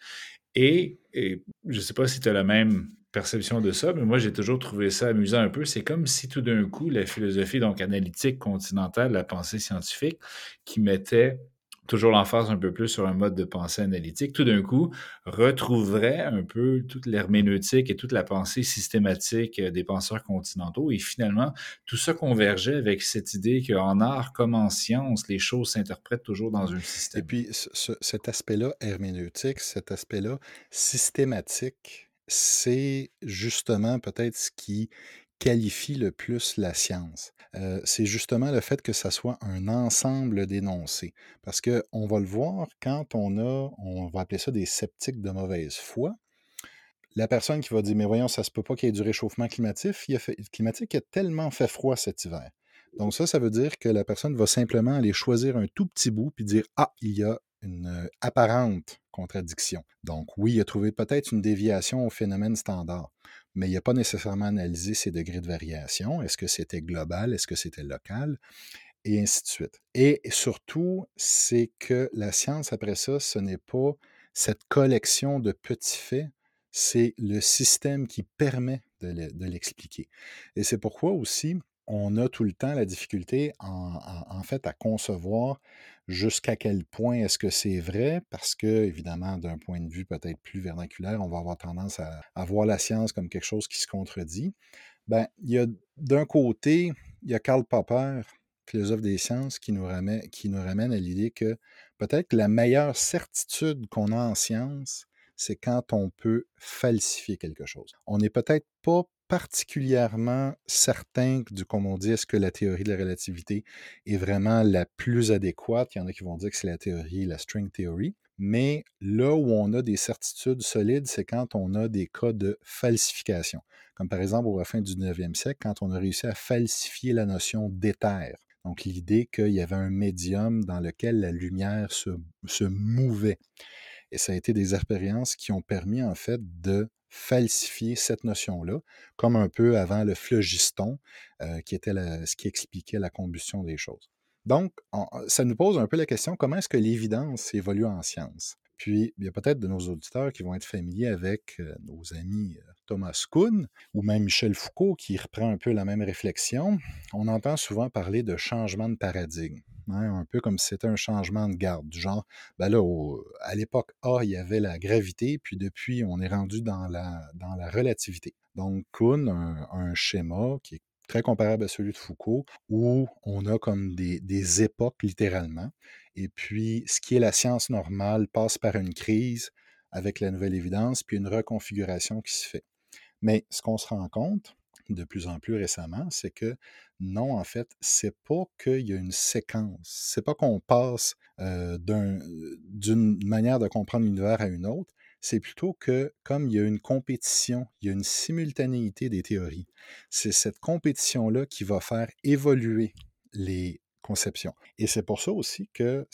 Et, je ne sais pas si tu as la même perception de ça, mais moi, j'ai toujours trouvé ça amusant un peu. C'est comme si tout d'un coup, la philosophie donc analytique continentale, la pensée scientifique, qui mettait toujours l'emphase un peu plus sur un mode de pensée analytique, tout d'un coup, retrouverait un peu toute l'herméneutique et toute la pensée systématique des penseurs continentaux. Et finalement, tout ça convergeait avec cette idée qu'en art comme en science, les choses s'interprètent toujours dans un système. Et puis, cet aspect-là herméneutique, cet aspect-là systématique, c'est justement peut-être ce qui qualifie le plus la science. Euh, c'est justement le fait que ça soit un ensemble d'énoncés. Parce qu'on va le voir quand on a, on va appeler ça des sceptiques de mauvaise foi. La personne qui va dire, mais voyons, ça se peut pas qu'il y ait du réchauffement climatique, il a climatique, a tellement fait froid cet hiver. Donc ça, ça veut dire que la personne va simplement aller choisir un tout petit bout puis dire, ah, il y a une euh, apparente contradiction. Donc oui, il a trouvé peut-être une déviation au phénomène standard, mais il n'a pas nécessairement analysé ses degrés de variation. Est-ce que c'était global? Est-ce que c'était local? Et ainsi de suite. Et surtout, c'est que la science, après ça, ce n'est pas cette collection de petits faits, c'est le système qui permet de l'expliquer. Et c'est pourquoi aussi, on a tout le temps la difficulté, en, fait, à concevoir jusqu'à quel point est-ce que c'est vrai, parce que, évidemment, d'un point de vue peut-être plus vernaculaire, on va avoir tendance à, voir la science comme quelque chose qui se contredit. Ben, il y a d'un côté, il y a Karl Popper, philosophe des sciences, qui nous ramène, qui nous ramène à l'idée que peut-être la meilleure certitude qu'on a en science, c'est quand on peut falsifier quelque chose. On n'est peut-être pas particulièrement certain du, comme on dit, est-ce que la théorie de la relativité est vraiment la plus adéquate? Il y en a qui vont dire que c'est la théorie, la string theory. Mais là où on a des certitudes solides, c'est quand on a des cas de falsification. Comme par exemple au fin du 19e siècle, quand on a réussi à falsifier la notion d'éther. Donc l'idée qu'il y avait un médium dans lequel la lumière se, se mouvait. Et ça a été des expériences qui ont permis en fait de falsifier cette notion-là, comme un peu avant le phlogiston, euh, qui était ce qui expliquait la combustion des choses. Donc, ça nous pose un peu la question, comment est-ce que l'évidence évolue en science? Puis, il y a peut-être de nos auditeurs qui vont être familiers avec euh, nos amis euh, Thomas Kuhn ou même Michel Foucault qui reprend un peu la même réflexion. On entend souvent parler de changement de paradigme. Un peu comme si c'était un changement de garde, du genre, ben là, à l'époque A, il y avait la gravité, puis depuis, on est rendu dans la, dans la relativité. Donc, Kuhn a un, schéma qui est très comparable à celui de Foucault, où on a comme des, des, époques littéralement. Et puis, ce qui est la science normale passe par une crise avec la nouvelle évidence, puis une reconfiguration qui se fait. Mais ce qu'on se rend compte, de plus en plus récemment, c'est que non, en fait, c'est pas qu'il y a une séquence. C'est pas qu'on passe d'une manière de comprendre l'univers à une autre. C'est plutôt que, comme il y a une compétition, il y a une simultanéité des théories. C'est cette compétition-là qui va faire évoluer les conceptions. Et c'est pour ça aussi que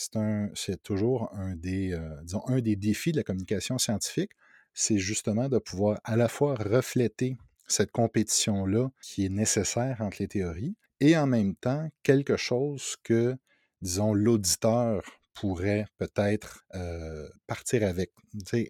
c'est toujours un des, disons, un des défis de la communication scientifique, c'est justement de pouvoir à la fois refléter cette compétition-là qui est nécessaire entre les théories, et en même temps quelque chose que, disons, l'auditeur pourrait peut-être euh, partir avec.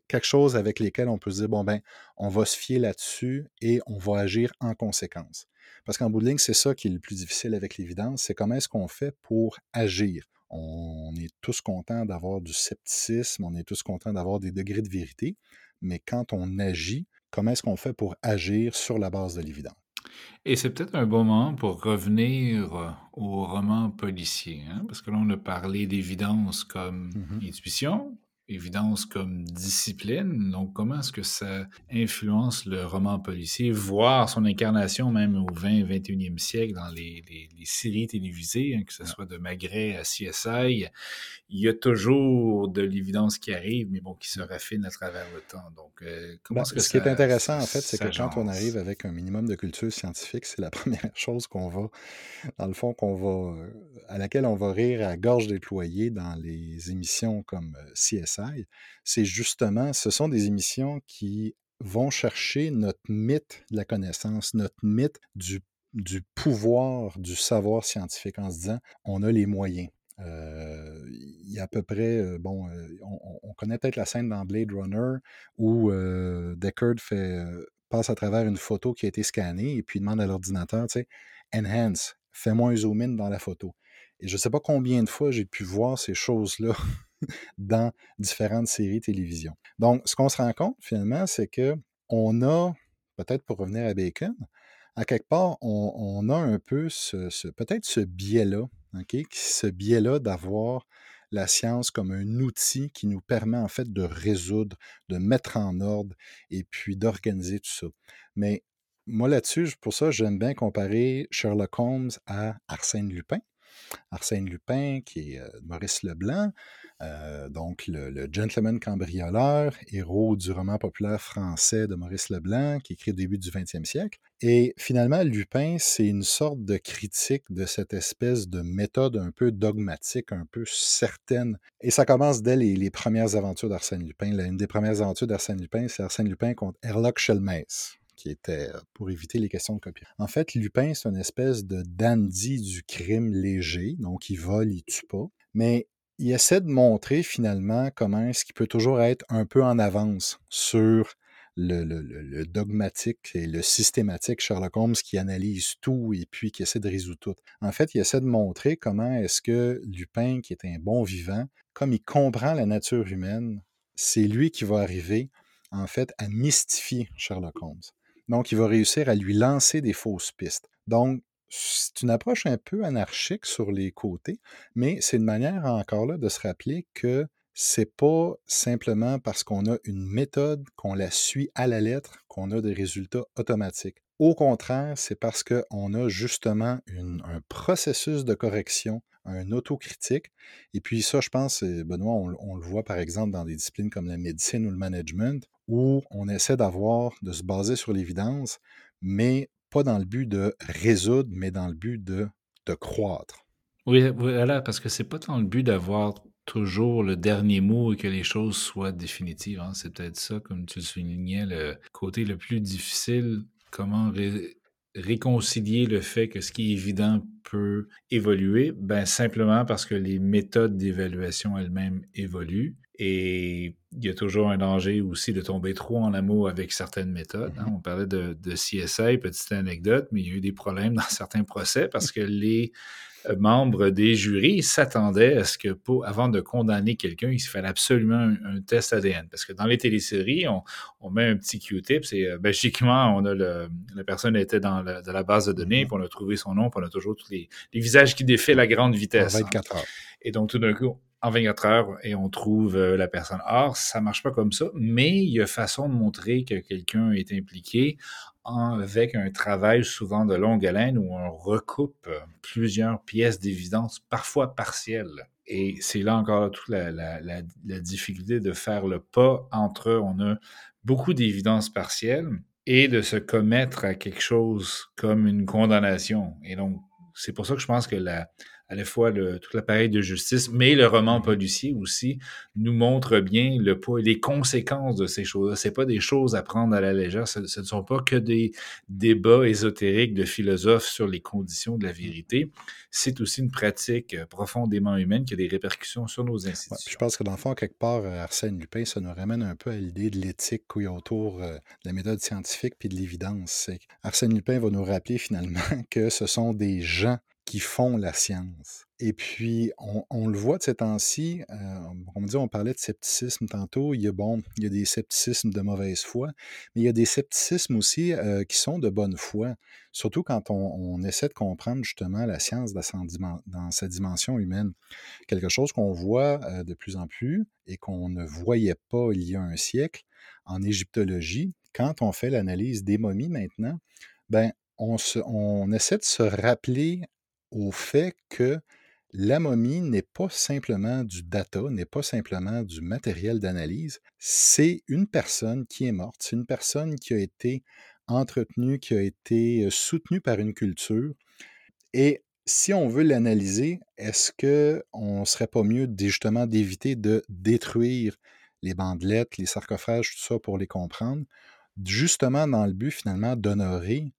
quelque chose avec lequel on peut se dire, bon, ben, on va se fier là-dessus et on va agir en conséquence. Parce qu'en bout de ligne, c'est ça qui est le plus difficile avec l'évidence, c'est comment est-ce qu'on fait pour agir. On est tous contents d'avoir du scepticisme, on est tous contents d'avoir des degrés de vérité, mais quand on agit, comment est-ce qu'on fait pour agir sur la base de l'évidence? Et c'est peut-être un bon moment pour revenir euh, au roman policier, hein, parce que là, on a parlé d'évidence comme mmh intuition, évidence comme discipline. Donc, comment est-ce que ça influence le roman policier, voire son incarnation même au 20 21e siècle dans les, séries télévisées, hein, que ce soit de Magret à CSI, il y a toujours de l'évidence qui arrive, mais bon, qui se raffine à travers le temps. Donc, euh, comment ben, ce que Ce qui est intéressant, en fait, c'est que quand on arrive avec un minimum de culture scientifique, c'est la première chose qu'on va, dans le fond, qu'on va, euh, à laquelle on va rire à gorge déployée dans les émissions comme euh, C'est justement, ce sont des émissions qui vont chercher notre mythe de la connaissance, notre mythe du, pouvoir du savoir scientifique en se disant, on a les moyens il y a à peu près, bon, on, connaît peut-être la scène dans Blade Runner où Deckard fait, passe à travers une photo qui a été scannée et puis demande à l'ordinateur, tu sais, Enhance, fais-moi un zoom in dans la photo. Et je ne sais pas combien de fois j'ai pu voir ces choses-là dans différentes séries télévision. Donc, ce qu'on se rend compte finalement, c'est que on a, peut-être pour revenir à Bacon, à quelque part, on, a un peu ce, peut-être ce biais-là, ce biais-là d'avoir la science comme un outil qui nous permet en fait de résoudre, de mettre en ordre et puis d'organiser tout ça. Mais moi là-dessus, pour ça, j'aime bien comparer Sherlock Holmes à Arsène Lupin. Arsène Lupin, qui est euh, Maurice Leblanc, euh, donc le, gentleman cambrioleur, héros du roman populaire français de Maurice Leblanc, qui écrit au début du 20e siècle. Et finalement, Lupin, c'est une sorte de critique de cette espèce de méthode un peu dogmatique, un peu certaine. Et ça commence dès les, premières aventures d'Arsène Lupin. une des premières aventures d'Arsène Lupin, c'est Arsène Lupin contre Herlock Sholmès qui était euh, pour éviter les questions de copie. En fait, Lupin, c'est une espèce de dandy du crime léger, donc il vole, il tue pas. Mais il essaie de montrer finalement comment est-ce qu'il peut toujours être un peu en avance sur le, dogmatique et le systématique Sherlock Holmes qui analyse tout et puis qui essaie de résoudre tout. En fait, il essaie de montrer comment est-ce que Lupin, qui est un bon vivant, comme il comprend la nature humaine, c'est lui qui va arriver en fait à mystifier Sherlock Holmes. Donc, il va réussir à lui lancer des fausses pistes. Donc, c'est une approche un peu anarchique sur les côtés, mais c'est une manière encore là de se rappeler que c'est pas simplement parce qu'on a une méthode, qu'on la suit à la lettre, qu'on a des résultats automatiques. Au contraire, c'est parce qu'on a justement un processus de correction, un autocritique. Et puis ça, je pense, Benoît, on, on, le voit par exemple dans des disciplines comme la médecine ou le management, où on essaie d'avoir, de se baser sur l'évidence, mais pas dans le but de résoudre, mais dans le but de, de croître. Oui, voilà, parce que c'est pas dans le but d'avoir toujours le dernier mot et que les choses soient définitives. Hein. C'est peut-être ça, comme tu le soulignais, le côté le plus difficile, comment réconcilier le fait que ce qui est évident peut évoluer, ben simplement parce que les méthodes d'évaluation elles-mêmes évoluent et il y a toujours un danger aussi de tomber trop en amour avec certaines méthodes. Hein. Mm-hmm. On parlait de, de, CSI, petite anecdote, mais il y a eu des problèmes dans certains procès parce que les euh, membres des jurys s'attendaient à ce que, pour, avant de condamner quelqu'un, il fallait absolument un, test ADN. Parce que dans les téléséries, on, met un petit Q-tip, c'est euh, ben, on a le, la personne était dans la, la base de données, mm-hmm. puis on a trouvé son nom, puis on a toujours tous les, les visages qui défilent à grande vitesse. 24 heures. Et donc, tout d'un coup, en 24 heures et on trouve euh, la personne. Or, ça marche pas comme ça, mais il y a façon de montrer que quelqu'un est impliqué avec un travail souvent de longue haleine où on recoupe plusieurs pièces d'évidence, parfois partielles. Et c'est là encore toute la, la, difficulté de faire le pas entre on a beaucoup d'évidence partielles et de se commettre à quelque chose comme une condamnation. Et donc, c'est pour ça que je pense que la, à la fois le, tout l'appareil de justice, mais le roman mm-hmm. policier aussi nous montre bien le les conséquences de ces choses-là. C'est pas des choses à prendre à la légère. Ce, ne sont pas que des débats ésotériques de philosophes sur les conditions de la vérité. C'est aussi une pratique euh, profondément humaine qui a des répercussions sur nos institutions. je pense que dans le fond, quelque part, euh, Arsène Lupin, ça nous ramène un peu à l'idée de l'éthique qu'il y a autour euh, de la méthode scientifique puis de l'évidence. Arsène Lupin va nous rappeler finalement que ce sont des gens qui font la science Et puis, on, le voit de ces temps-ci, euh, on dit, on parlait de scepticisme tantôt, il y a, bon, il y a des scepticismes de mauvaise foi, mais il y a des scepticismes aussi euh, qui sont de bonne foi, surtout quand on, essaie de comprendre justement la science dans sa, dimension humaine. Quelque chose qu'on voit euh, de plus en plus et qu'on ne voyait pas il y a un siècle en égyptologie, quand on fait l'analyse des momies maintenant, ben, on, on essaie de se rappeler au fait que la momie n'est pas simplement du data, n'est pas simplement du matériel d'analyse, c'est une personne qui est morte, c'est une personne qui a été entretenue, qui a été soutenue par une culture. Et si on veut l'analyser, est-ce qu'on ne serait pas mieux justement d'éviter de détruire les bandelettes, les sarcophages, tout ça pour les comprendre, justement dans le but finalement d'honorer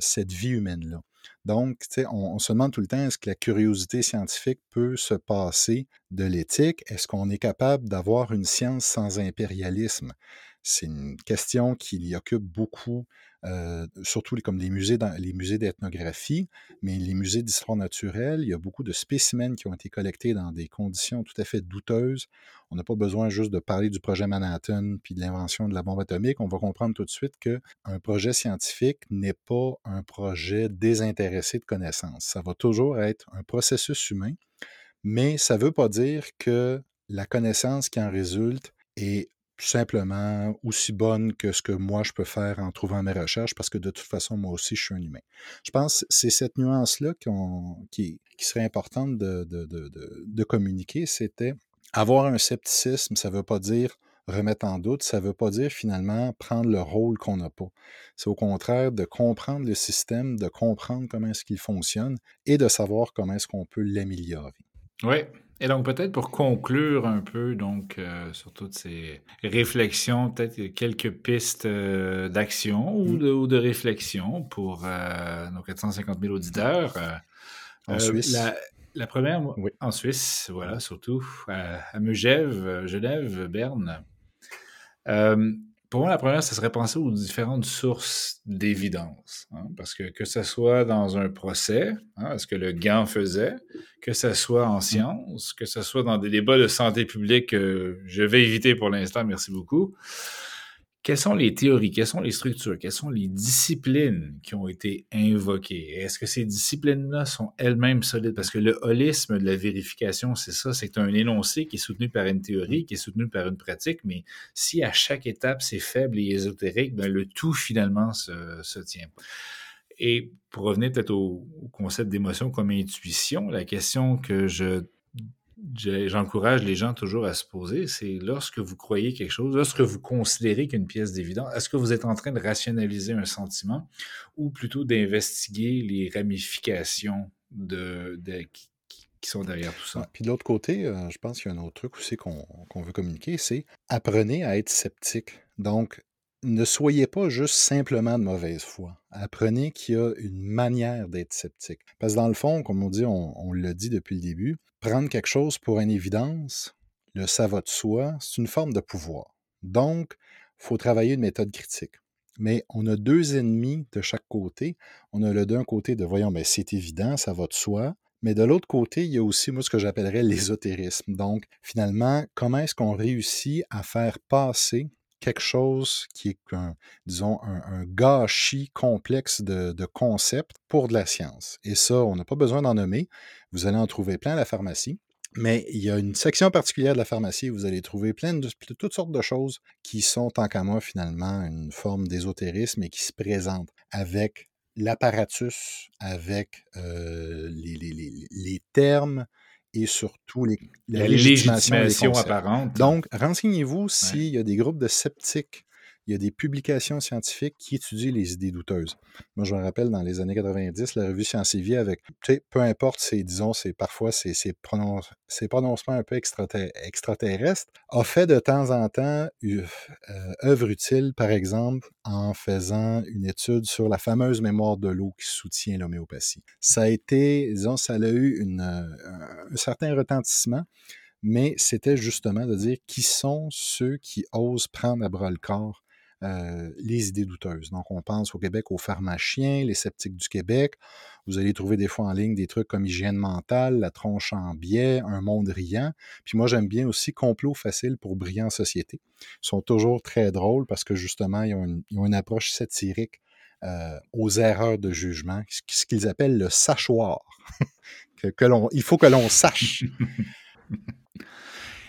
cette vie humaine-là. Donc, on, se demande tout le temps, est-ce que la curiosité scientifique peut se passer de l'éthique? Est-ce qu'on est capable d'avoir une science sans impérialisme? C'est une question qui y occupe beaucoup euh, surtout comme les musées, les musées d'ethnographie, mais les musées d'histoire naturelle. Il y a beaucoup de spécimens qui ont été collectés dans des conditions tout à fait douteuses. On n'a pas besoin juste de parler du projet Manhattan puis de l'invention de la bombe atomique. On va comprendre tout de suite qu'un projet scientifique n'est pas un projet désintéressé de connaissances. Ça va toujours être un processus humain, mais ça ne veut pas dire que la connaissance qui en résulte est simplement aussi bonne que ce que moi je peux faire en trouvant mes recherches, parce que de toute façon, moi aussi, je suis un humain. Je pense que c'est cette nuance-là qui, serait importante de, communiquer, c'était avoir un scepticisme, ça ne veut pas dire remettre en doute, ça ne veut pas dire finalement prendre le rôle qu'on n'a pas. C'est au contraire de comprendre le système, de comprendre comment est-ce qu'il fonctionne et de savoir comment est-ce qu'on peut l'améliorer. Oui, et donc, peut-être pour conclure un peu donc, euh, sur toutes ces réflexions, peut-être quelques pistes euh, d'action ou, mmh. de, réflexion pour euh, nos 450 000 auditeurs. en Suisse. La, première, en Suisse, voilà, surtout, à Megève, Genève, Berne. Pour moi, la première, ce serait penser aux différentes sources d'évidence. Hein, parce que que ce soit dans un procès, hein, ce que le GAN faisait, que ce soit en mmh. sciences, que ce soit dans des débats de santé publique que je vais éviter pour l'instant, merci beaucoup, quelles sont les théories, quelles sont les structures, quelles sont les disciplines qui ont été invoquées? Est-ce que ces disciplines-là sont elles-mêmes solides? Parce que le holisme de la vérification, c'est ça, c'est un énoncé qui est soutenu par une théorie, qui est soutenu par une pratique, mais si à chaque étape c'est faible et ésotérique, ben le tout finalement se, se tient. Et pour revenir peut-être au, au concept d'émotion comme intuition, la question que je j'encourage les gens toujours à se poser, c'est lorsque vous croyez quelque chose, lorsque vous considérez qu'une pièce d'évidence, est-ce que vous êtes en train de rationaliser un sentiment ou plutôt d'investiguer les ramifications de, qui, sont derrière tout ça? puis de l'autre côté, euh, je pense qu'il y a un autre truc aussi qu'on veut communiquer, c'est apprenez à être sceptique. Donc, ne soyez pas juste simplement de mauvaise foi. Apprenez qu'il y a une manière d'être sceptique. Parce que dans le fond, comme on dit, on, l'a dit depuis le début, prendre quelque chose pour une évidence, le ça va de soi, c'est une forme de pouvoir. Donc, il faut travailler une méthode critique. Mais on a deux ennemis de chaque côté. On a le d'un côté de voyons, mais c'est évident, ça va de soi. Mais de l'autre côté, il y a aussi, moi, ce que j'appellerais l'ésotérisme. Donc, finalement, comment est-ce qu'on réussit à faire passer quelque chose qui est, un, disons, un, gâchis complexe de, concepts pour de la science. Et ça, on n'a pas besoin d'en nommer. Vous allez en trouver plein à la pharmacie. Mais il y a une section particulière de la pharmacie vous allez trouver plein de, toutes sortes de choses qui sont, tant qu'à finalement, une forme d'ésotérisme et qui se présentent avec l'apparatus, avec euh, les, termes, et surtout les, la, légitimation, apparente. Donc, renseignez-vous s'il y a des groupes de sceptiques il y a des publications scientifiques qui étudient les idées douteuses. Moi, je me rappelle dans les années 90, la revue Science et Vie avec, peu importe, c'est, disons, c'est parfois ces prononcements un peu extraterrestres, a fait de temps en temps euh, œuvre utile, par exemple, en faisant une étude sur la fameuse mémoire de l'eau qui soutient l'homéopathie. Ça a été, disons, ça a eu une, un certain retentissement mais c'était justement de dire qui sont ceux qui osent prendre à bras le corps euh, les idées douteuses. Donc, on pense au Québec aux pharmaciens, les sceptiques du Québec. Vous allez trouver des fois en ligne des trucs comme hygiène mentale, la tronche en biais, un monde riant. Puis moi, j'aime bien aussi complot facile pour brillant société. Ils sont toujours très drôles parce que justement, ils ont une, approche satirique euh, aux erreurs de jugement, ce qu'ils appellent le sachoir. que, que il faut que l'on sache.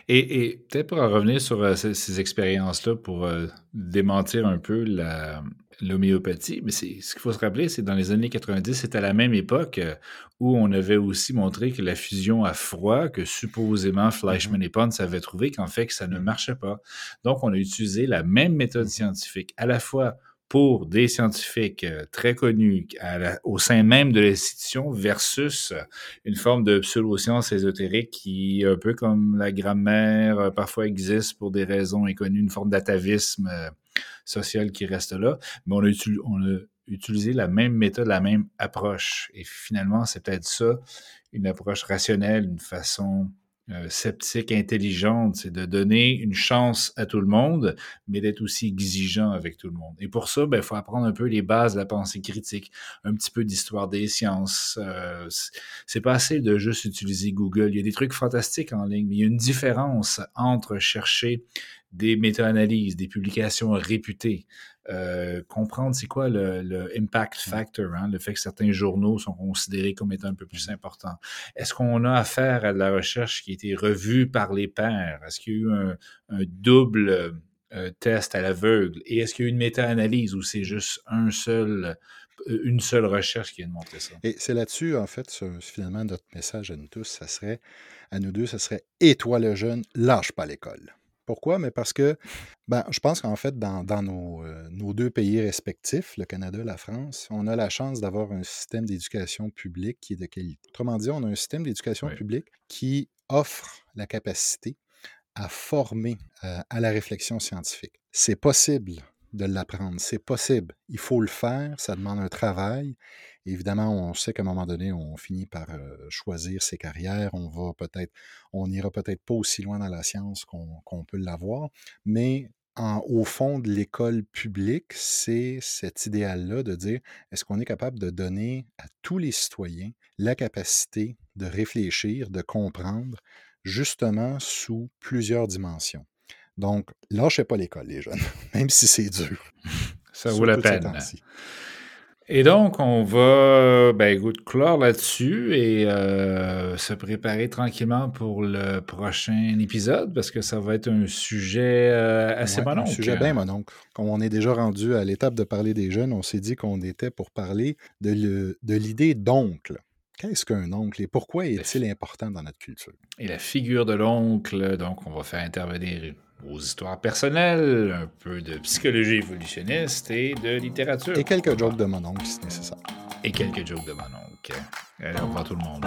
Et, peut-être pour en revenir sur euh, ces, expériences-là, pour euh, démentir un peu l'homéopathie, mais ce qu'il faut se rappeler, c'est dans les années 90, c'était à la même époque euh, où on avait aussi montré que la fusion à froid, que supposément Fleischmann mm-hmm. et Pons avaient trouvé qu'en fait, que ça ne marchait pas. Donc, on a utilisé la même méthode scientifique, à la fois pour des scientifiques euh, très connus au sein même de l'institution versus euh, une forme de pseudo-science ésotérique qui, un peu comme la grammaire, euh, parfois existe pour des raisons inconnues, une forme d'atavisme social qui reste là. Mais on a, on a utilisé la même méthode, la même approche. Et finalement, c'est peut-être ça, une approche rationnelle, une façon euh, sceptique intelligente, c'est de donner une chance à tout le monde, mais d'être aussi exigeant avec tout le monde. Et pour ça, il ben, faut apprendre un peu les bases de la pensée critique, un petit peu d'histoire des sciences. Euh, c'est pas assez de juste utiliser Google. Il y a des trucs fantastiques en ligne, mais il y a une différence entre chercher des méta-analyses, des publications réputées, euh, comprendre c'est quoi le, impact factor, hein, le fait que certains journaux sont considérés comme étant un peu plus importants. Est-ce qu'on a affaire à de la recherche qui a été revue par les pairs? Est-ce qu'il y a eu un, double euh, test à l'aveugle? Et est-ce qu'il y a eu une méta-analyse ou c'est juste un seul euh, une seule recherche qui a montré ça? Et c'est là-dessus, en fait, finalement, notre message à nous tous, ça serait, à nous deux, ça serait Et toi le jeune, lâche pas l'école. Pourquoi? Mais parce que ben, je pense qu'en fait, dans, euh, nos, deux pays respectifs, le Canada et la France, on a la chance d'avoir un système d'éducation publique qui est de qualité. Autrement dit, on a un système d'éducation publique qui offre la capacité à former euh, à la réflexion scientifique. C'est possible de l'apprendre, c'est possible. Il faut le faire, ça demande un travail. Évidemment, on sait qu'à un moment donné, on finit par choisir ses carrières. On va peut-être, on n'ira peut-être pas aussi loin dans la science qu'on peut l'avoir, mais au fond de l'école publique, c'est cet idéal-là de dire est-ce qu'on est capable de donner à tous les citoyens la capacité de réfléchir, de comprendre, justement sous plusieurs dimensions? Donc, lâchez pas l'école, les jeunes, même si c'est dur. Ça vaut la peine. Et donc, on va, ben, écoute, clore là-dessus et euh, se préparer tranquillement pour le prochain épisode parce que ça va être un sujet euh, assez ouais, Un sujet bien donc Comme on est déjà rendu à l'étape de parler des jeunes, on s'est dit qu'on était pour parler de l'idée d'oncle. Qu'est-ce qu'un oncle et pourquoi est-il important dans notre culture? Et la figure de l'oncle, donc on va faire intervenir aux histoires personnelles, un peu de psychologie évolutionniste et de littérature. Et quelques jokes de mon oncle si nécessaire. Et quelques jokes de mon oncle. Allez, au revoir tout le monde.